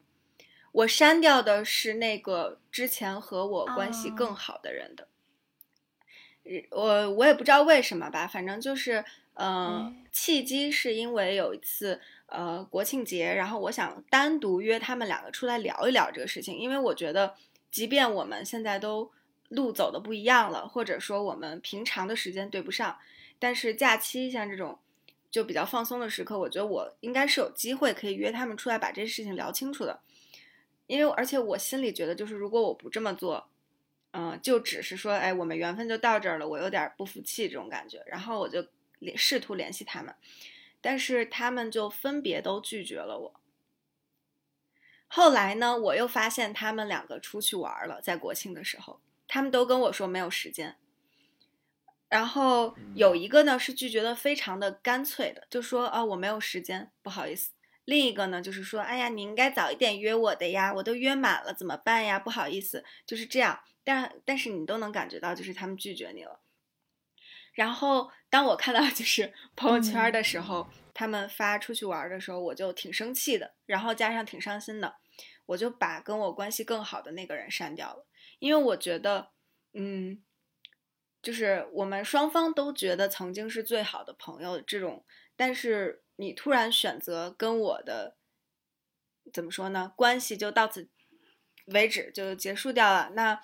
我删掉的是那个之前和我关系更哦好的人的，呃我我也不知道为什么吧，反正就是，呃嗯，契机是因为有一次，呃，国庆节，然后我想单独约他们两个出来聊一聊这个事情，因为我觉得，即便我们现在都路走的不一样了，或者说我们平常的时间对不上，但是假期像这种就比较放松的时刻，我觉得我应该是有机会可以约他们出来把这事情聊清楚的。因为而且我心里觉得，就是如果我不这么做，嗯、就只是说，哎，我们缘分就到这儿了，我有点不服气这种感觉，然后我就联试图联系他们，但是他们就分别都拒绝了我。后来呢，我又发现他们两个出去玩了，在国庆的时候，他们都跟我说没有时间。然后有一个呢是拒绝的非常的干脆的，就说啊我没有时间，不好意思。另一个呢就是说，哎呀你应该早一点约我的呀，我都约满了怎么办呀？不好意思，就是这样。但但是你都能感觉到，就是他们拒绝你了。然后当我看到就是 朋友圈的时候，他们发出去玩的时候，我就挺生气的，然后加上挺伤心的，我就把跟我关系更好的那个人删掉了，因为我觉得，嗯，就是我们双方都觉得曾经是最好的朋友，这种，但是你突然选择跟我的，怎么说呢？关系就到此为止，就结束掉了。那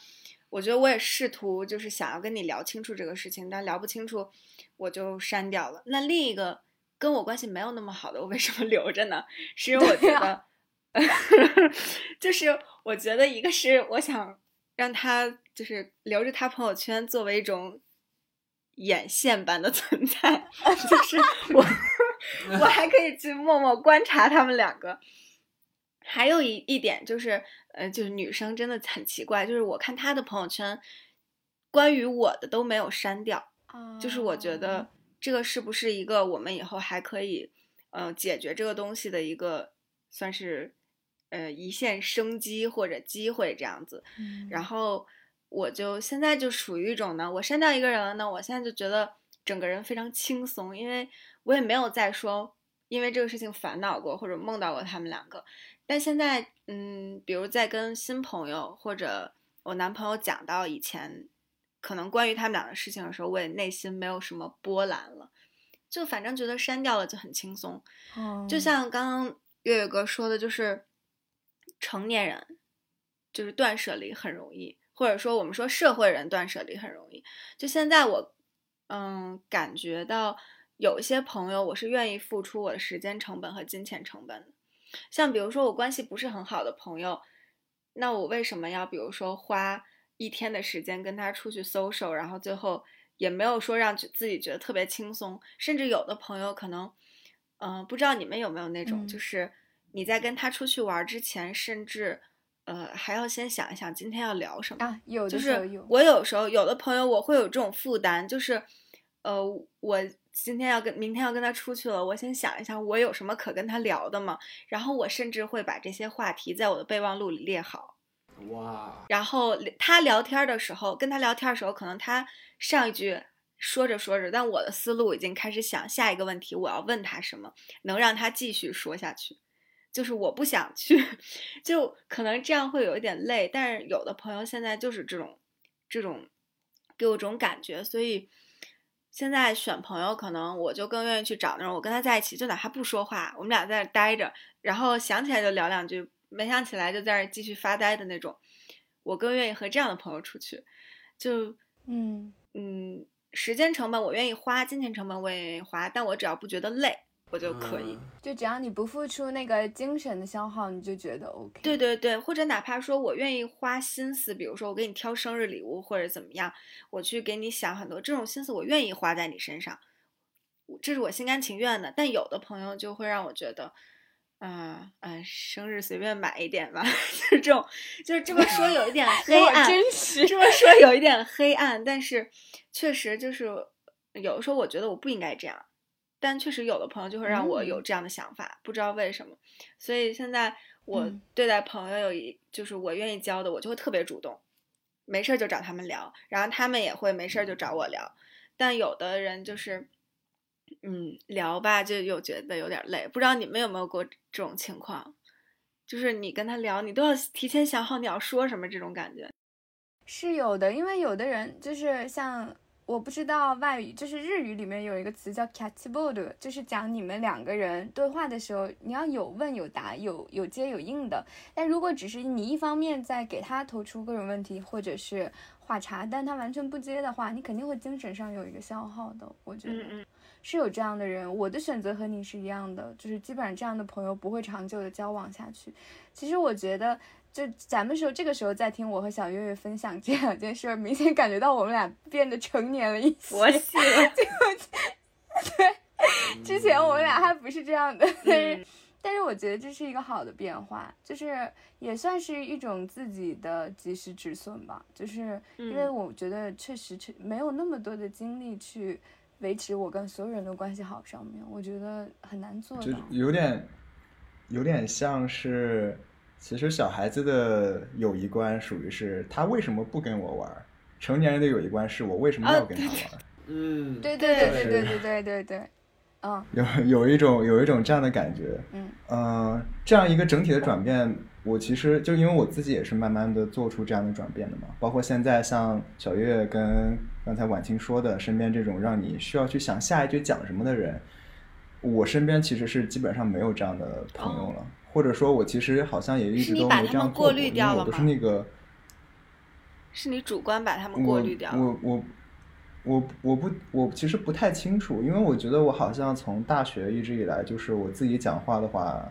我觉得我也试图就是想要跟你聊清楚这个事情，但聊不清楚，我就删掉了。那另一个跟我关系没有那么好的，我为什么留着呢？是因为我觉对得，就是我觉得一个是我想让他就是留着他朋友圈作为一种眼线般的存在，就是我我还可以去默默观察他们两个。还有一一点就是，呃，就是女生真的很奇怪，就是我看她的朋友圈，关于我的都没有删掉，就是我觉哦得这个是不是一个我们以后还可以，呃，解决这个东西的一个算是，呃，一线生机或者机会这样子。嗯然后我就现在就属于一种呢，我删掉一个人了呢，我现在就觉得整个人非常轻松，因为我也没有再说因为这个事情烦恼过或者梦到过他们两个。但现在，嗯，比如在跟新朋友或者我男朋友讲到以前可能关于他们俩的事情的时候，我也内心没有什么波澜了，就反正觉得删掉了就很轻松。哦就像刚刚月月哥说的，就是成年人就是断舍离很容易，或者说我们说社会人断舍离很容易。就现在我，嗯，感觉到有一些朋友，我是愿意付出我的时间成本和金钱成本的。像比如说我关系不是很好的朋友，那我为什么要比如说花一天的时间跟他出去 social，然后最后也没有说让自己觉得特别轻松，甚至有的朋友可能。嗯、呃，不知道你们有没有那种，嗯就是你在跟他出去玩之前，甚至呃还要先想一想今天要聊什么啊，有的就是我有时候有的朋友我会有这种负担，就是呃我今天要跟明天要跟他出去了，我先想一想我有什么可跟他聊的嘛，然后我甚至会把这些话题在我的备忘录里列好。哇，然后他聊天的时候，跟他聊天的时候，可能他上一句。说着说着，但我的思路已经开始想下一个问题，我要问他什么能让他继续说下去。就是我不想去，就可能这样会有一点累。但是有的朋友现在就是这种，这种给我这种感觉，所以现在选朋友，可能我就更愿意去找那种我跟他在一起，就哪怕不说话，我们俩在那待着，然后想起来就聊两句，没想起来就在那继续发呆的那种。我更愿意和这样的朋友出去，就嗯嗯。时间成本我愿意花，金钱成本我也愿意花，但我只要不觉得累，我就可以。嗯、就只要你不付出那个精神的消耗，你就觉得 OK。对对对，或者哪怕说我愿意花心思，比如说我给你挑生日礼物或者怎么样，我去给你想很多这种心思，我愿意花在你身上，这是我心甘情愿的。但有的朋友就会让我觉得，嗯嗯，生日随便买一点吧，就是这种，就是这么说有一点 黑暗，真实。这么说有一点黑暗，但是确实就是有的时候我觉得我不应该这样，但确实有的朋友就会让我有这样的想法，嗯、不知道为什么。所以现在我对待朋友有一，就是我愿意交的，我就会特别主动，没事就找他们聊，然后他们也会没事就找我聊。但有的人就是，嗯，聊吧就又觉得有点累，不知道你们有没有过这种情况？就是你跟他聊，你都要提前想好你要说什么，这种感觉。是有的，因为有的人就是像我不知道外语，就是日语里面有一个词叫 catchboard，就是讲你们两个人对话的时候，你要有问有答，有有接有应的。但如果只是你一方面在给他投出各种问题或者是话茬，但他完全不接的话，你肯定会精神上有一个消耗的。我觉得是有这样的人，我的选择和你是一样的，就是基本上这样的朋友不会长久的交往下去。其实我觉得。就咱们时候这个时候在听我和小月月分享这两件事，明显感觉到我们俩变得成年了一些。我喜欢。对，之前我们俩还不是这样的，但是、嗯、但是我觉得这是一个好的变化，就是也算是一种自己的及时止损吧。就是因为我觉得确实没有那么多的精力去维持我跟所有人的关系好上面，我觉得很难做到。就有点，有点像是。其实小孩子的友谊观属于是他为什么不跟我玩，成年人的友谊观是我为什么要跟他玩。啊、嗯，对对对对对对对对对，嗯，有有一种有一种这样的感觉，嗯呃，这样一个整体的转变，我其实就因为我自己也是慢慢的做出这样的转变的嘛，包括现在像小月跟刚才婉清说的，身边这种让你需要去想下一句讲什么的人，我身边其实是基本上没有这样的朋友了。哦或者说，我其实好像也一直都没这样过滤掉了。我都是那个，是你主观把他们过滤掉我我我我不我其实不太清楚，因为我觉得我好像从大学一直以来，就是我自己讲话的话，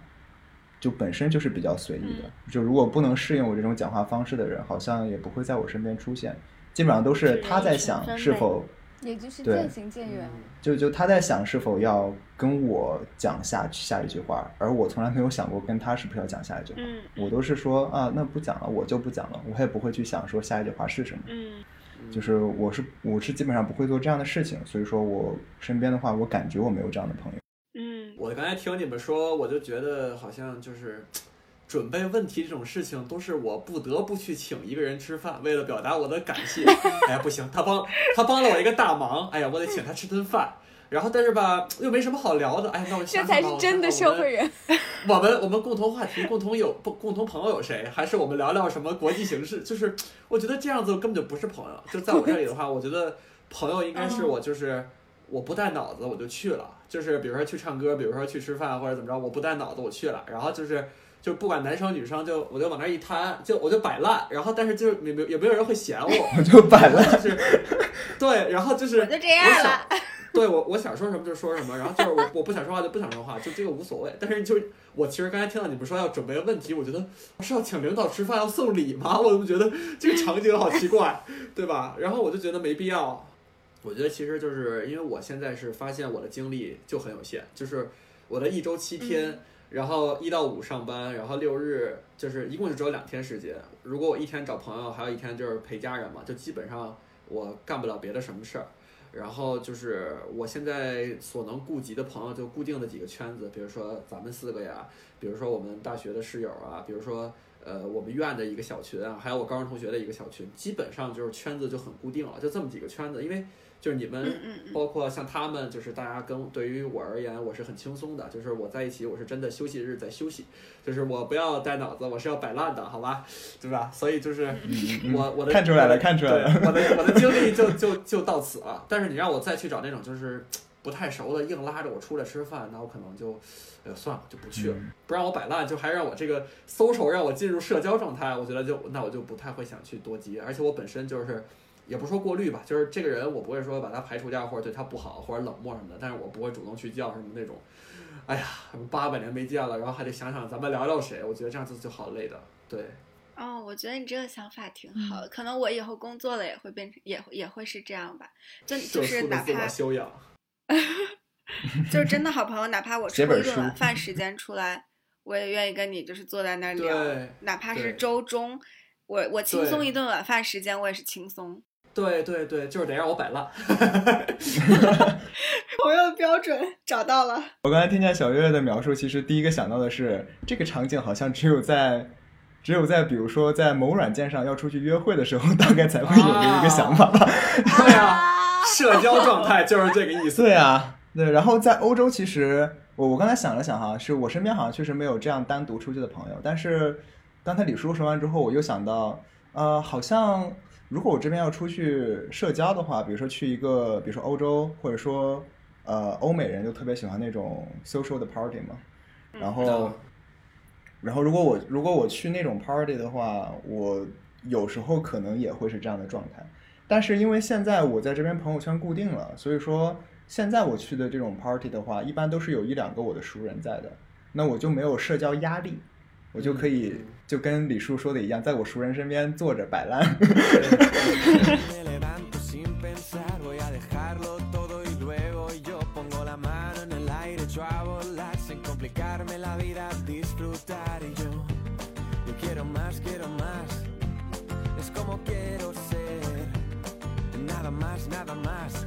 就本身就是比较随意的。就如果不能适应我这种讲话方式的人，好像也不会在我身边出现。基本上都是他在想是否也就是渐行渐远。就就他在想是否要跟我讲下下一句话，而我从来没有想过跟他是不是要讲下一句话。嗯我都是说啊，那不讲了，我就不讲了，我也不会去想说下一句话是什么。嗯就是我是我是基本上不会做这样的事情，所以说我身边的话，我感觉我没有这样的朋友。嗯我刚才听你们说，我就觉得好像就是准备问题这种事情，都是我不得不去请一个人吃饭，为了表达我的感谢。哎呀，不行，他帮他帮了我一个大忙，哎呀，我得请他吃顿饭。然后但是吧，又没什么好聊的，哎，那我这想才想吧是真的社会。人。我 们我们共同话题、共同有不共同朋友有谁？还是我们聊聊什么国际形势？就是我觉得这样子根本就不是朋友。就在我这里的话，我觉得朋友应该是我就是我不带脑子我就去了，就是比如说去唱歌，比如说去吃饭或者怎么着，我不带脑子我去了，然后就是。就不管男生女生，就我就往那儿一摊，就我就摆烂，然后但是就是也没有也没有人会嫌我，我就摆烂。就是 对，然后就是我就这样了。对我我想说什么就说什么，然后就是我我不想说话就不想说话，就这个无所谓。但是就是我其实刚才听到你们说要准备问题，我觉得是要请领导吃饭要送礼吗？我怎么觉得这个场景好奇怪，对吧？然后我就觉得没必要。我觉得其实就是因为我现在是发现我的精力就很有限，就是我的一周七天，然后一到五上班，然后六日就是一共就只有两天时间。如果我一天找朋友，还有一天就是陪家人嘛，就基本上我干不了别的什么事儿。然后就是我现在所能顾及的朋友就固定的几个圈子，比如说咱们四个呀，比如说我们大学的室友啊，比如说呃我们院的一个小群啊，还有我高中同学的一个小群，基本上就是圈子就很固定了，就这么几个圈子，因为就是你们包括像他们，就是大家跟对于我而言，我是很轻松的，就是我在一起，我是真的休息日在休息，就是我不要带脑子，我是要摆烂的，好吧，对吧？所以就是嗯我我的看出来了看出来了我的我的经历就就就到此了。但是你让我再去找那种就是不太熟的，硬拉着我出来吃饭，那我可能就，哎呦算了，就不去了。嗯不让我摆烂，就还让我这个 social 让我进入社交状态，我觉得就那我就不太会想去多接，而且我本身就是。也不说过滤吧，就是这个人我不会说把他排除掉，或者对他不好，或者冷漠什么的，但是我不会主动去叫什么那种。哎呀，八百年没见了，然后还得想想咱们聊聊谁，我觉得这样子就好累的。对，哦，我觉得你这个想法挺好的，可能我以后工作了也会变成，也也会是这样吧。就就是哪怕修养。就是真的好朋友，哪怕我抽一顿晚 饭时间出来，我也愿意跟你就是坐在那儿聊对，哪怕是周中，我我轻松一顿晚饭时间，我也是轻松。对对对，就是得让我摆烂。朋友标准找到了，我刚才听见小月月的描述，其实第一个想到的是，这个场景好像只有在，只有在比如说在某软件上要出去约会的时候，大概才会有的一个想法吧。对啊，社交状态就是这个意思。对啊，对。然后在欧洲，其实我我刚才想了想哈，是我身边好像确实没有这样单独出去的朋友。但是刚才李叔说完之后，我又想到，呃，好像如果我这边要出去社交的话，比如说去一个，比如说欧洲，或者说呃欧美人就特别喜欢那种 social 的 party 嘛，然后。嗯然后，如果我如果我去那种 party 的话，我有时候可能也会是这样的状态。但是因为现在我在这边朋友圈固定了，所以说现在我去的这种 party 的话，一般都是有一两个我的熟人在的，那我就没有社交压力，我就可以嗯就跟李叔说的一样，在我熟人身边坐着摆烂。 Me levanto sin pensar, voy a dejarlo todo y luego yo pongo la mano en el aire, echo a volar sin complicarme la vida, disfrutar y yo, yo quiero más, quiero más, es como quiero ser, nada más, nada más,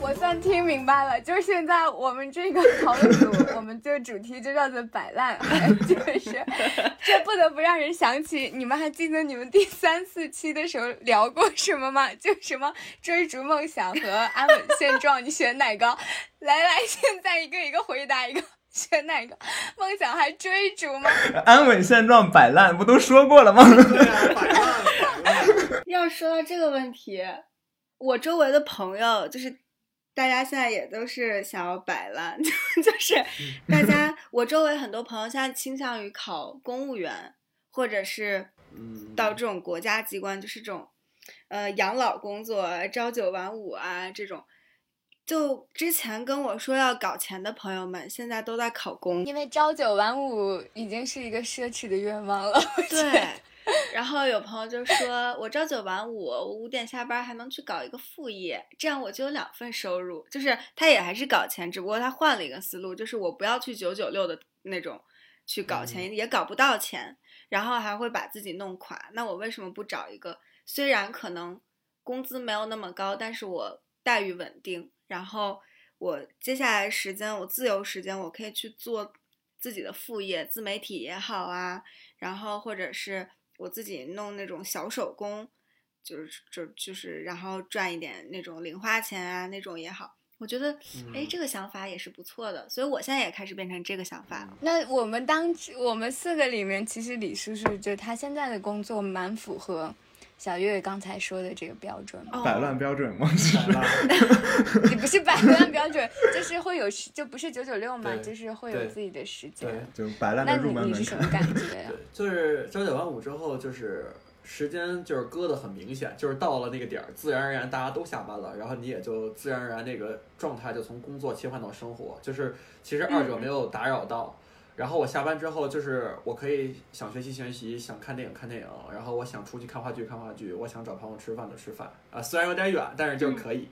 我算听明白了，就是现在我们这个讨论组，我们这个主题就叫做摆烂，就是这不得不让人想起，你们还记得你们第三四期的时候聊过什么吗？就什么追逐梦想和安稳现状，你选哪个？来来，现在一个一个回答一个。选哪个？梦想还追逐吗？安稳现状摆烂，不都说过了吗？对啊，摆烂，摆烂。要说到这个问题，我周围的朋友就是。大家现在也都是想要摆烂，就是大家，我周围很多朋友现在倾向于考公务员，或者是嗯，到这种国家机关，就是这种，呃，养老工作、朝九晚五啊这种，就之前跟我说要搞钱的朋友们，现在都在考公。因为朝九晚五已经是一个奢侈的愿望了。对，然后有朋友就说，我朝九晚五，我五点下班还能去搞一个副业，这样我就有两份收入。就是他也还是搞钱，只不过他换了一个思路，就是我不要去九九六的那种去搞钱，也搞不到钱，然后还会把自己弄垮。那我为什么不找一个虽然可能工资没有那么高，但是我待遇稳定，然后我接下来时间我自由时间我可以去做自己的副业，自媒体也好啊，然后或者是我自己弄那种小手工，就是就就是然后赚一点那种零花钱啊那种也好。我觉得，哎，嗯这个想法也是不错的，所以我现在也开始变成这个想法了。那我们当我们四个里面，其实李叔叔就他现在的工作蛮符合小月月刚才说的这个标准。哦摆烂标准吗？其实摆烂也不是摆烂标准，就是会有时就不是九九六嘛，就是会有自己的时间对。就摆烂那的入门你。是什么感 觉呀对？，就是朝九晚五之后，就是时间就是割的很明显，就是到了那个点儿，自然而然大家都下班了，然后你也就自然而然那个状态就从工作切换到生活，就是其实二者没有打扰到。然后我下班之后，就是我可以想学习学习，想看电影看电影，然后我想出去看话剧看话剧，我想找朋友吃饭的吃饭啊，虽然有点远，但是就是可以，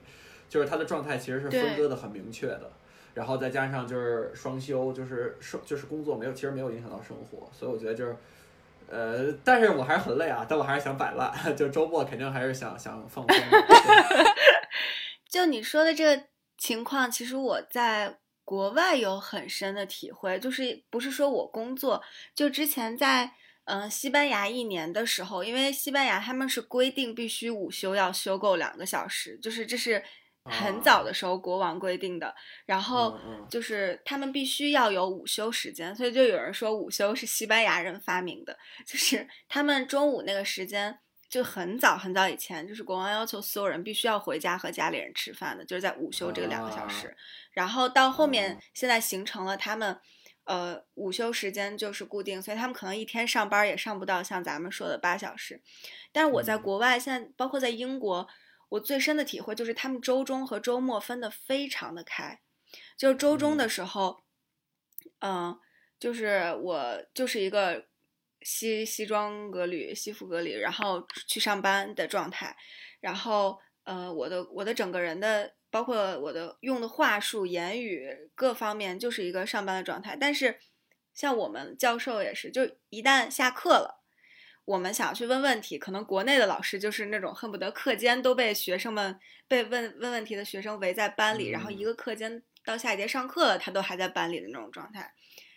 就是他的状态其实是分割的很明确的。然后再加上就是双休，就是生就是工作没有，其实没有影响到生活，所以我觉得就是，呃，但是我还是很累啊，但我还是想摆烂，就周末肯定还是想想放松。对 就你说的这个情况，其实我在国外有很深的体会，就是不是说我工作，就之前在嗯、呃西班牙一年的时候，因为西班牙他们是规定必须午休要休够两个小时，就是这是很早的时候国王规定的，然后就是他们必须要有午休时间，所以就有人说午休是西班牙人发明的，就是他们中午那个时间就很早很早以前，就是国王要求所有人必须要回家和家里人吃饭的，就是在午休这个两个小时。然后到后面哦现在形成了他们。呃，午休时间就是固定，所以他们可能一天上班也上不到像咱们说的八小时。但是我在嗯国外，现在包括在英国，我最深的体会就是他们周中和周末分得非常的开。就是周中的时候，嗯、就是我就是一个西西装革履、西服革履，然后去上班的状态，然后呃，我的我的整个人的，包括我的用的话术、言语各方面，就是一个上班的状态。但是像我们教授也是，就一旦下课了。我们想要去问问题，可能国内的老师就是那种恨不得课间都被学生们被问问问题的学生围在班里，然后一个课间到下一节上课了，他都还在班里的那种状态。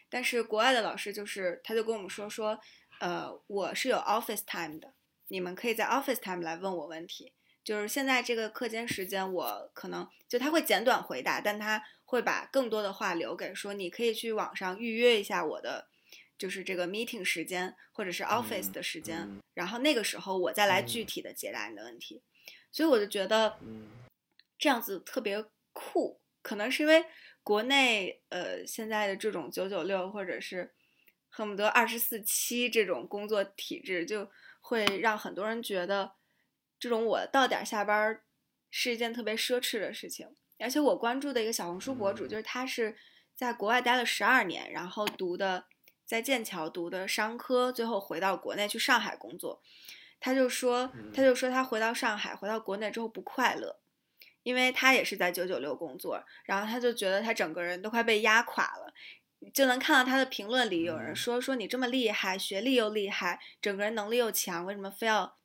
但是国外的老师就是，他就跟我们说说，呃，我是有 office time 的，你们可以在 office time 来问我问题。就是现在这个课间时间，我可能就他会简短回答，但他会把更多的话留给说，你可以去网上预约一下我的，就是这个 meeting 时间或者是 office 的时间，嗯。然后那个时候我再来具体的解答你的问题。所以我就觉得，嗯。这样子特别酷，可能是因为国内呃现在的这种九九六或者是恨不得二十四七这种工作体制，就会让很多人觉得这种我到点儿下班儿是一件特别奢侈的事情。而且我关注的一个小红书博主，嗯就是他是在国外待了十二年，然后读的在剑桥读的商科，最后回到国内去上海工作。他就说，他就说他回到上海，回到国内之后不快乐，因为他也是在九九六工作，然后他就觉得他整个人都快被压垮了。就能看到他的评论里有人说说你这么厉害，学历又厉害，整个人能力又强，为什么非要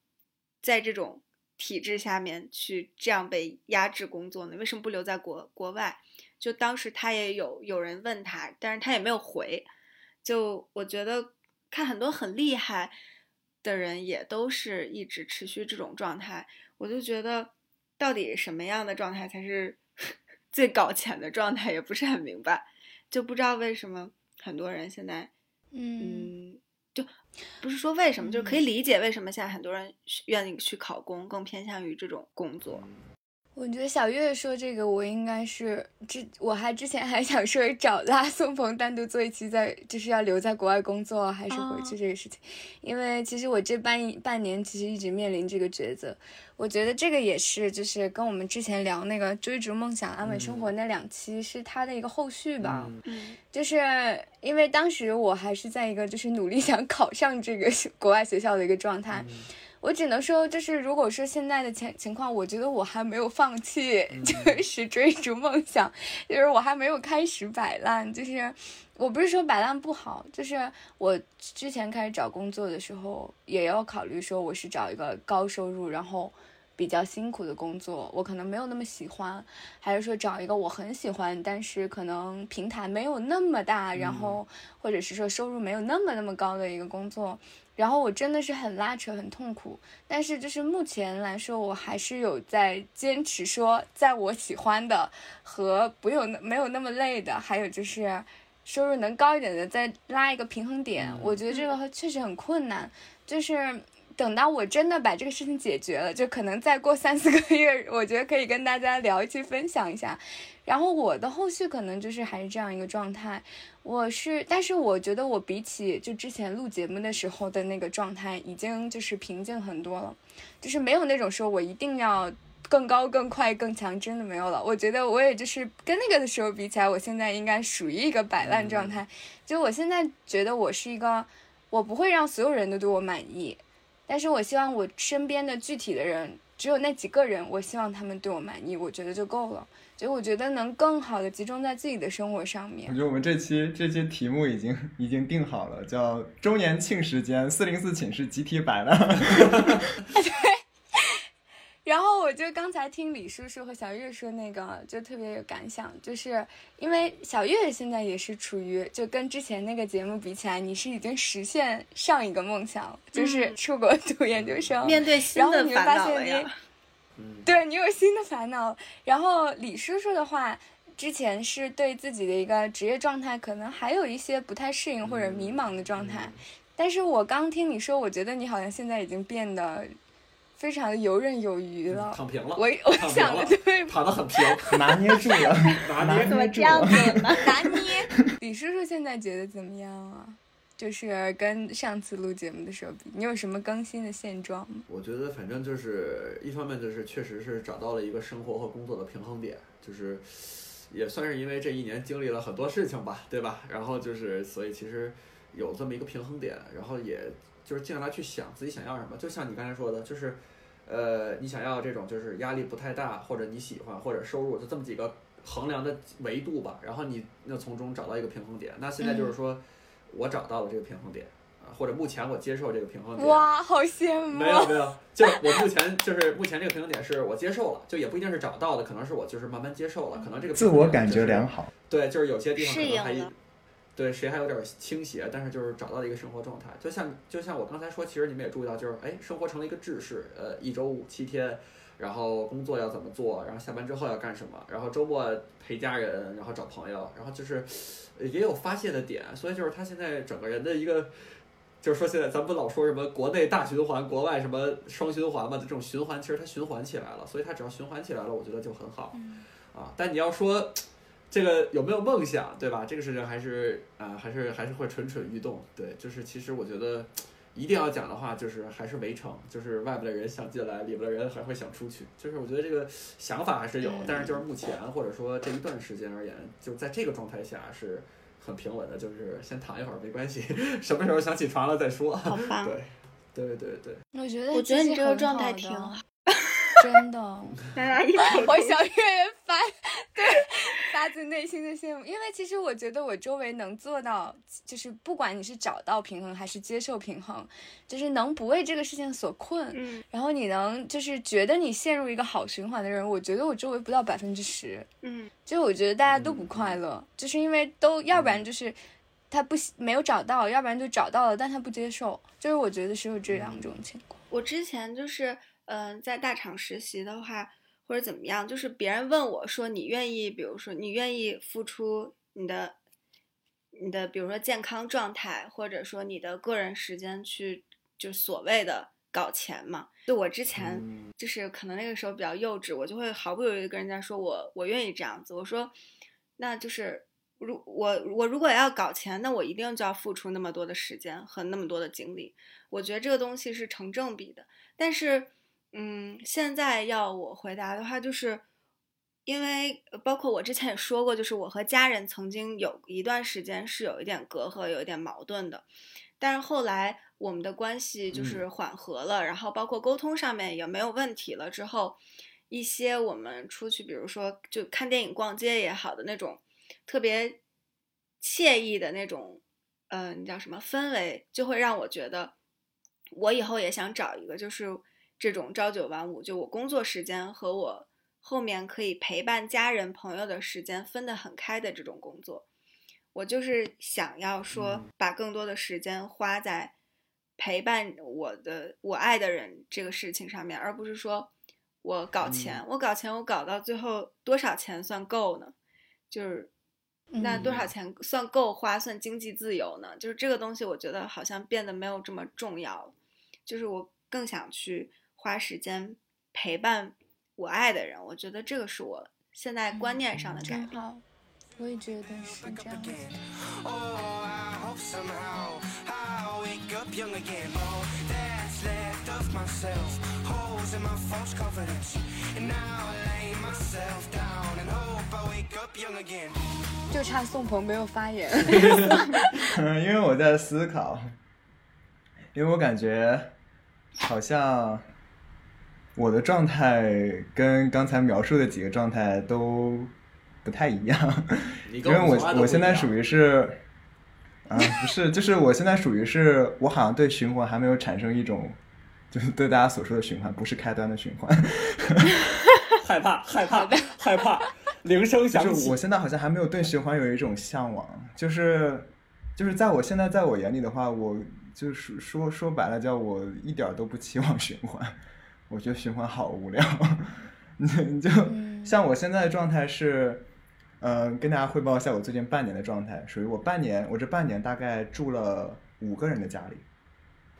在这种体制下面去这样被压制工作呢？为什么不留在国国外？就当时他也有有人问他，但是他也没有回。就我觉得看很多很厉害的人也都是一直持续这种状态，我就觉得到底什么样的状态才是 最搞钱的状态，也不是很明白，就不知道为什么很多人现在嗯，不是说为什么，就是可以理解为什么现在很多人愿意去考公，更偏向于这种工作。我觉得小月说这个，我应该是之，我还之前还想说找拉宋鹏单独做一期在，就是要留在国外工作还是回去这个事情，因为其实我这半半年其实一直面临这个抉择。我觉得这个也是，就是跟我们之前聊那个追逐梦想、安稳生活那两期是他的一个后续吧。嗯嗯就是因为当时我还是在一个就是努力想考上这个 国外学校的一个状态。我只能说，就是如果说现在的情情况，我觉得我还没有放弃，就是追逐梦想，就是我还没有开始摆烂。就是我不是说摆烂不好，就是我之前开始找工作的时候，也要考虑说我是找一个高收入，然后比较辛苦的工作，我可能没有那么喜欢，还是说找一个我很喜欢，但是可能平台没有那么大，然后或者是说收入没有那么那么高的一个工作。然后我真的是很拉扯，很痛苦。但是就是目前来说，我还是有在坚持说，在我喜欢的和不有没有那么累的，还有就是收入能高一点的，再拉一个平衡点。我觉得这个确实很困难。就是等到我真的把这个事情解决了，就可能再过三四个月，我觉得可以跟大家聊一期，分享一下。然后我的后续可能就是还是这样一个状态。我是，但是我觉得我比起就之前录节目的时候的那个状态，已经就是平静很多了，就是没有那种说我一定要更高、更快、更强，真的没有了。我觉得我也就是跟那个的时候比起来，我现在应该属于一个摆烂状态。就我现在觉得我是一个，我不会让所有人都对我满意，但是我希望我身边的具体的人，只有那几个人，我希望他们对我满意，我觉得就够了。就我觉得能更好的集中在自己的生活上面我。觉得我们这期这期题目已经已经定好了，叫周年庆时间四零四寝室集体摆烂。然后我就刚才听李叔叔和小月说那个，就特别有感想，就是因为小月现在也是处于就跟之前那个节目比起来，你是已经实现上一个梦想了，就是嗯出国读研究生。面对新的然后你会烦发现你恼了。嗯，对你有新的烦恼。然后李叔叔的话，之前是对自己的一个职业状态可能还有一些不太适应或者迷茫的状态，但是我刚听你说，我觉得你好像现在已经变得非常游刃有余了。躺平了，我我想的了对躺得很平，拿捏住了，拿捏怎么这样子呢？拿捏。李叔叔现在觉得怎么样啊？就是跟上次录节目的时候比，你有什么更新的现状吗？我觉得反正就是一方面就是确实是找到了一个生活和工作的平衡点，就是也算是因为这一年经历了很多事情吧，对吧？然后就是所以其实有这么一个平衡点，然后也就是静下来去想自己想要什么，就像你刚才说的，就是呃你想要这种就是压力不太大，或者你喜欢，或者收入，就这么几个衡量的维度吧，然后你那从中找到一个平衡点。那现在就是说我找到了这个平衡点啊，或者目前我接受这个平衡点。哇，好羡慕！没有没有，就我目前就是目前这个平衡点是我接受了，就也不一定是找到的，可能是我就是慢慢接受了，可能这个自我感觉良好。对，就是有些地方可能还对谁还有点倾斜，但是就是找到了一个生活状态。就像就像我刚才说，其实你们也注意到，就是哎，生活成了一个制式，呃，一周五七天，然后工作要怎么做，然后下班之后要干什么，然后周末陪家人，然后找朋友，然后就是呃也有发泄的点，所以就是他现在整个人的一个。就是说，现在咱们不老说什么国内大循环，国外什么双循环嘛？这种循环其实它循环起来了，所以它只要循环起来了，我觉得就很好。啊，但你要说这个有没有梦想，对吧？这个事情还是啊、还是还是会蠢蠢欲动。对，就是其实我觉得一定要讲的话，就是还是围城，就是外边的人想进来，里边的人还会想出去。就是我觉得这个想法还是有，但是就是目前或者说这一段时间而言，就在这个状态下是很平稳的，就是先躺一会儿没关系，什么时候想起床了再说。好吧！对，对对对，我觉得我觉得你这个状态挺好，真的。我同小月发对发自内心的羡慕，因为其实我觉得我周围能做到，就是不管你是找到平衡还是接受平衡，就是能不为这个事情所困，嗯。然后你能就是觉得你陷入一个好循环的人，我觉得我周围不到百分之十，嗯。就我觉得大家都不快乐，就是因为都要不然就是他不没有找到，要不然就找到了，但他不接受，就是我觉得是有这两种情况。我之前就是，嗯、在大厂实习的话，或者怎么样，就是别人问我说，你愿意，比如说你愿意付出你的，你的比如说健康状态，或者说你的个人时间去，就所谓的搞钱嘛。就我之前嗯就是可能那个时候比较幼稚，我就会毫不犹豫地跟人家说我我愿意这样子。我说，那就是如我我如果要搞钱，那我一定就要付出那么多的时间和那么多的精力。我觉得这个东西是成正比的。但是，嗯，现在要我回答的话，就是因为呃包括我之前也说过，就是我和家人曾经有一段时间是有一点隔阂、有一点矛盾的，但是后来我们的关系就是。缓和了，然后包括沟通上面也没有问题了之后，一些我们出去，比如说就看电影、逛街也好的那种特别惬意的那种，嗯、叫什么氛围，就会让我觉得，我以后也想找一个就是这种朝九晚五，就我工作时间和我后面可以陪伴家人朋友的时间分得很开的这种工作。我就是想要说嗯，把更多的时间花在陪伴我的我爱的人这个事情上面，而不是说我搞钱，我搞钱，我搞到最后多少钱算够呢？就是那多少嗯钱算够花，算经济自由呢？就是这个东西，我觉得好像变得没有这么重要了。就是我更想去花时间陪伴我爱的人，我觉得这个是我现在观念上的改变。我也觉得是这样子。Oh, I hope somehow I'll wake up young again. Oh, that's left of myself, holes in my false confidence. And now I lay myself down and hope I wake up young again. 就差宋鹏没有发言。因为我在思考，因为我感觉好像我的状态跟刚才描述的几个状态都不太一样，因为我我现在属于是，啊、不是，就是我现在属于是我好像对循环还没有产生一种，就是对大家所说的循环，不是开端的循环，害怕害怕害怕，铃声响起就是我。现在好像还没有对循环有一种向往，就是就是在我现在在我眼里的话，我就是说说白了，叫我一点都不期望循环，我觉得循环好无聊。你就嗯像我现在的状态是，呃，跟大家汇报一下我最近半年的状态，属于我半年，我这半年大概住了五个人的家里，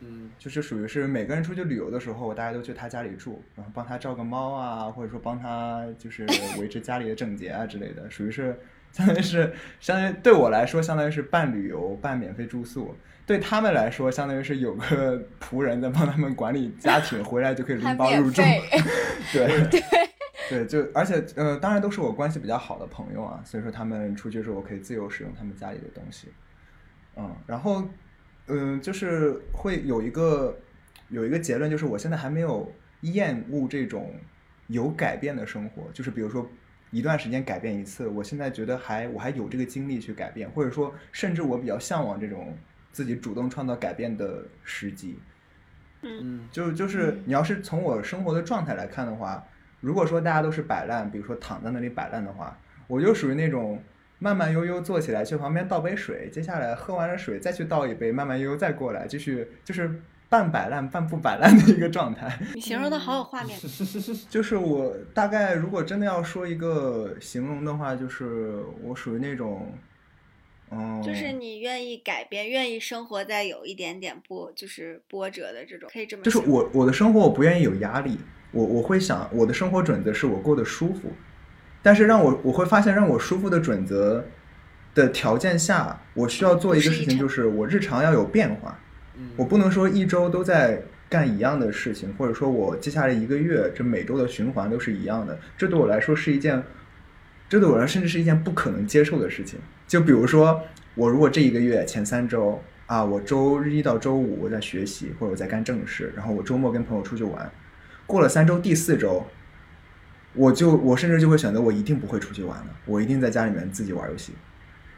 嗯就是属于是每个人出去旅游的时候，大家都去他家里住，然后帮他照个猫啊，或者说帮他就是维持家里的整洁啊之类的，属于是相当于是相当于对我来说，相当于是半旅游半免费住宿。对他们来说，相当于是有个仆人在帮他们管理家庭，回来就可以拎包入住。对对 对，就而且呃，当然都是我关系比较好的朋友啊，所以说他们出去的时候，我可以自由使用他们家里的东西。嗯，然后嗯、就是会有一个有一个结论，就是我现在还没有厌恶这种有改变的生活，就是比如说一段时间改变一次，我现在觉得还我还有这个精力去改变，或者说甚至我比较向往这种自己主动创造改变的时机。嗯。就就是嗯。你要是从我生活的状态来看的话，如果说大家都是摆烂，比如说躺在那里摆烂的话，我就属于那种慢慢悠悠坐起来去旁边倒杯水，接下来喝完了水再去倒一杯，慢慢悠悠再过来，继续就是半摆烂半不摆烂的一个状态。你形容的好有画面，就是我大概如果真的要说一个形容的话，就是我属于那种，嗯，就是你愿意改变，愿意生活在有一点点波，就是波折的这种，可以这么就是我我的生活我不愿意有压力，我我会想我的生活准则是我过得舒服，但是让我我会发现让我舒服的准则的条件下，我需要做一个事情，就是我日常要有变化，嗯，我不能说一周都在干一样的事情，或者说我接下来一个月这每周的循环都是一样的，这对我来说是一件，这对我来说甚至是一件不可能接受的事情。就比如说，我如果这一个月前三周啊，我周日一到周五我在学习或者我在干正事，然后我周末跟朋友出去玩，过了三周第四周，我就我甚至就会选择我一定不会出去玩了，我一定在家里面自己玩游戏。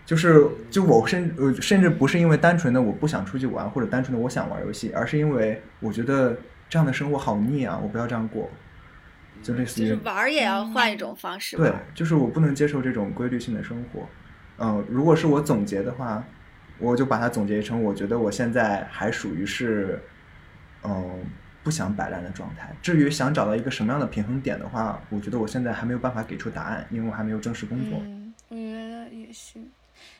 就是就我甚呃甚至不是因为单纯的我不想出去玩，或者单纯的我想玩游戏，而是因为我觉得这样的生活好腻啊，我不要这样过。就类似于就是玩儿也要换一种方式对。，就是我不能接受这种规律性的生活。嗯、如果是我总结的话，我就把它总结成，我觉得我现在还属于是，嗯、不想摆烂的状态。至于想找到一个什么样的平衡点的话，我觉得我现在还没有办法给出答案，因为我还没有正式工作。嗯，我觉得也是。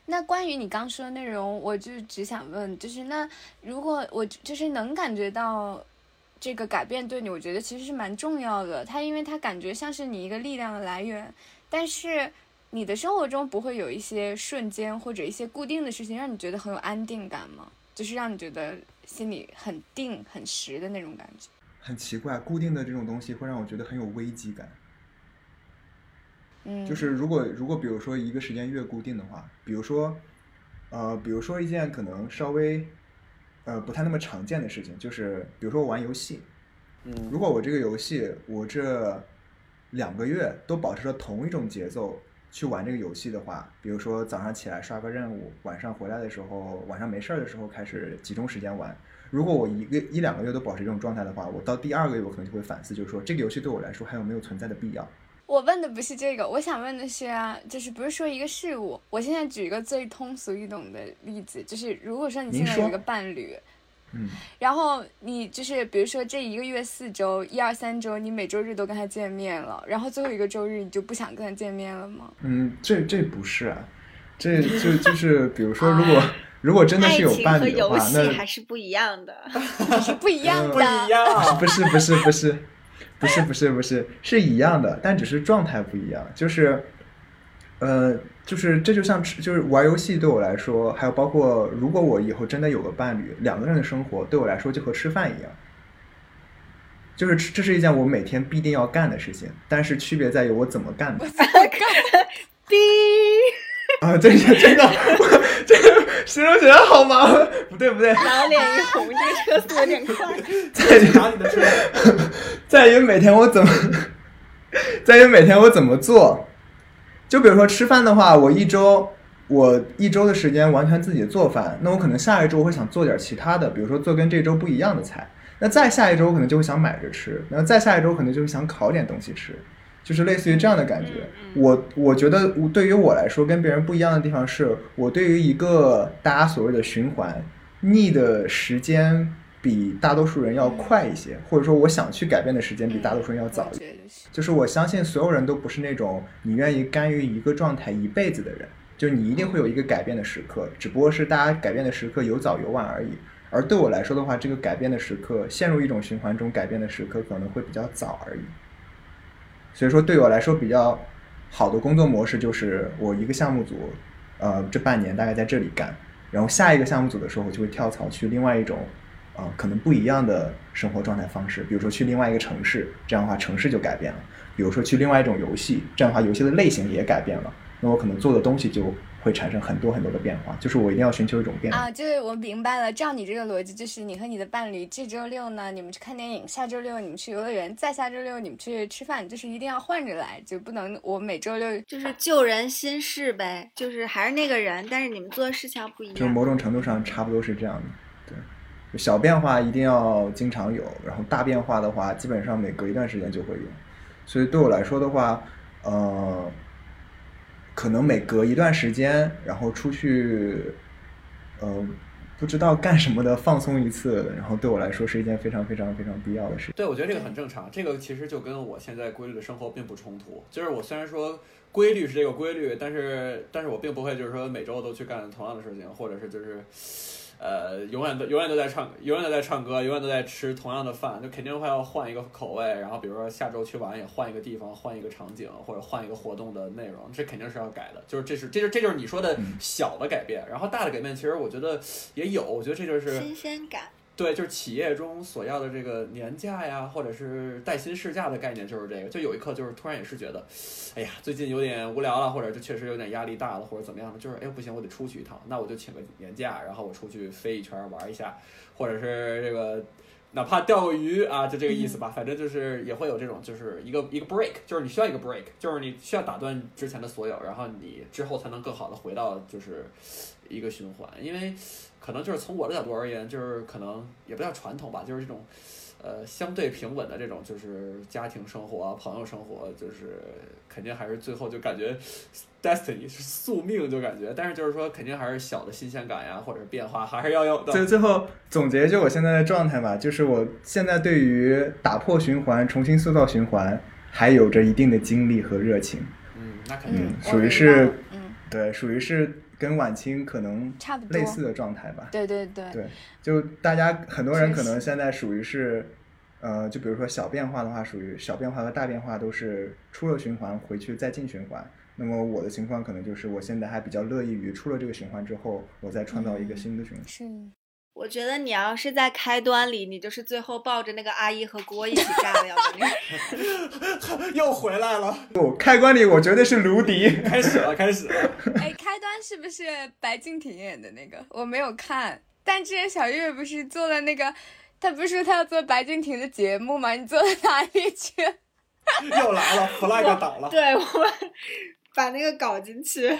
那关于你刚说的内容，我就只想问，就是那如果我就是能感觉到，这个改变对你，我觉得其实是蛮重要的。它因为它感觉像是你一个力量的来源，但是你的生活中不会有一些瞬间或者一些固定的事情让你觉得很有安定感吗？就是让你觉得心里很定很实的那种感觉。很奇怪，固定的这种东西会让我觉得很有危机感。嗯，就是如果如果比如说一个时间越固定的话，比如说，呃，比如说一件可能稍微，呃，不太那么常见的事情，就是比如说我玩游戏，嗯如果我这个游戏我这两个月都保持着同一种节奏去玩这个游戏的话，比如说早上起来刷个任务，晚上回来的时候，晚上没事儿的时候开始集中时间玩。如果我一个一两个月都保持这种状态的话，我到第二个月我可能就会反思，就是说这个游戏对我来说还有没有存在的必要。我问的不是这个，我想问的是啊，就是不是说一个事物？我现在举一个最通俗易懂的例子，就是如果说你现在有一个伴侣，嗯，然后你就是比如说这一个月四周，一二三周，你每周日都跟他见面了，然后最后一个周日你就不想跟他见面了吗？嗯，这这不是啊，这 就就是比如说，如果如果真的是有伴侣的话，游戏那还是不一样的。是不一样的。不一样。不是不是不是不是不是不是是一样的，但只是状态不一样。就是，呃，就是这就像吃，就是玩游戏对我来说，还有包括如果我以后真的有个伴侣，两个人的生活对我来说就和吃饭一样。就是这是一件我每天必定要干的事情，但是区别在于我怎么干的。哔，啊，这是真的，我这个形容起来好麻烦。不对不对，老脸一红，这个车速有点快。在于拿你的车，在于每天我怎么，在于每天我怎么做。就比如说吃饭的话，我一周我一周的时间完全自己做饭，那我可能下一周我会想做点其他的，比如说做跟这周不一样的菜。那再下一周我可能就会想买着吃，然后再下一周可能就会想烤点东西吃，就是类似于这样的感觉。我我觉得我对于我来说跟别人不一样的地方是，我对于一个大家所谓的循环腻的时间比大多数人要快一些，或者说我想去改变的时间比大多数人要早一些。就是我相信所有人都不是那种你愿意甘于一个状态一辈子的人，就你一定会有一个改变的时刻，只不过是大家改变的时刻有早有晚而已。而对我来说的话，这个改变的时刻，陷入一种循环中改变的时刻可能会比较早而已。所以说，对我来说比较好的工作模式就是我一个项目组，呃，这半年大概在这里干，然后下一个项目组的时候，我就会跳槽去另外一种，呃，可能不一样的生活状态方式，比如说去另外一个城市，这样的话城市就改变了；比如说去另外一种游戏，这样的话游戏的类型也改变了，那我可能做的东西就会产生很多很多的变化，就是我一定要寻求一种变化。啊，就是我明白了。照你这个逻辑，就是你和你的伴侣这周六呢，你们去看电影；下周六你们去游乐园；再下周六你们去吃饭，就是一定要换着来，就不能我每周六就是旧人新事呗，就是还是那个人，但是你们做的事情不一样。就某种程度上差不多是这样的，小变化一定要经常有，然后大变化的话，基本上每隔一段时间就会有。所以对我来说的话，呃，可能每隔一段时间，然后出去，呃，不知道干什么的放松一次，然后对我来说是一件非常非常非常必要的事。对，我觉得这个很正常。这个其实就跟我现在规律的生活并不冲突。就是我虽然说规律是这个规律，但是但是我并不会就是说每周都去干同样的事情，或者是就是。呃，永远都永远都在唱，永远都在唱歌，永远都在吃同样的饭，就肯定会要换一个口味。然后比如说下周去玩也换一个地方，换一个场景，或者换一个活动的内容，这肯定是要改的。就是这是这就这就是你说的小的改变，然后大的改变其实我觉得也有，我觉得这就是新鲜感，对，就是企业中所要的这个年假呀，或者是带薪事假的概念，就是这个。就有一刻，就是突然也是觉得，哎呀，最近有点无聊了，或者就确实有点压力大了，或者怎么样的，就是哎不行，我得出去一趟，那我就请个年假，然后我出去飞一圈玩一下，或者是这个哪怕钓个鱼啊，就这个意思吧。反正就是也会有这种，就是一个一个 break，就是你需要一个 break，就是你需要打断之前的所有，然后你之后才能更好的回到就是一个循环，因为。可能就是从我的角度而言，就是可能也不叫传统吧，就是这种，呃，相对平稳的这种，就是家庭生活啊、朋友生活，就是肯定还是最后就感觉 destiny 是宿命，就感觉，但是就是说肯定还是小的新鲜感呀，或者变化还是要有的。最最后总结就我现在的状态吧，就是我现在对于打破循环、重新塑造循环，还有着一定的精力和热情。嗯，那肯定。属于是嗯，对，属于是跟晚清可能差不多类似的状态吧。对对对，对，就大家很多人可能现在属于是，呃，就比如说小变化的话，属于小变化和大变化都是出了循环回去再进循环。那么我的情况可能就是我现在还比较乐意于出了这个循环之后，我再创造一个新的循环。是，我觉得你要是在开端里，你就是最后抱着那个阿姨和锅一起炸掉的那个。又回来了，不，开关里我绝对是卢迪。开始了，开始了。哎，开端是不是白敬亭演的那个？我没有看，但之前小月不是做了那个，他不是说他要做白敬亭的节目吗？你做到哪里去？又来了，flag 倒了。对，我们把那个搞进去。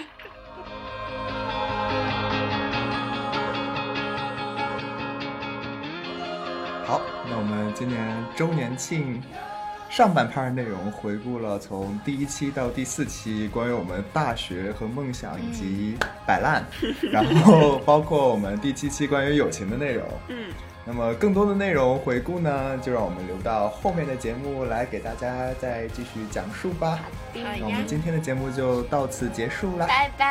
们今年周年庆上半 part 内容回顾了从第一期到第四期关于我们大学和梦想以及摆烂，然后包括我们第七期关于友情的内容。嗯，那么更多的内容回顾呢，就让我们留到后面的节目来给大家再继续讲述吧。好那我们今天的节目就到此结束了，拜拜。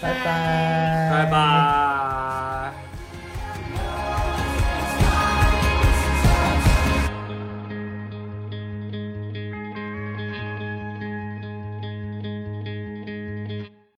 拜拜拜，拜拜。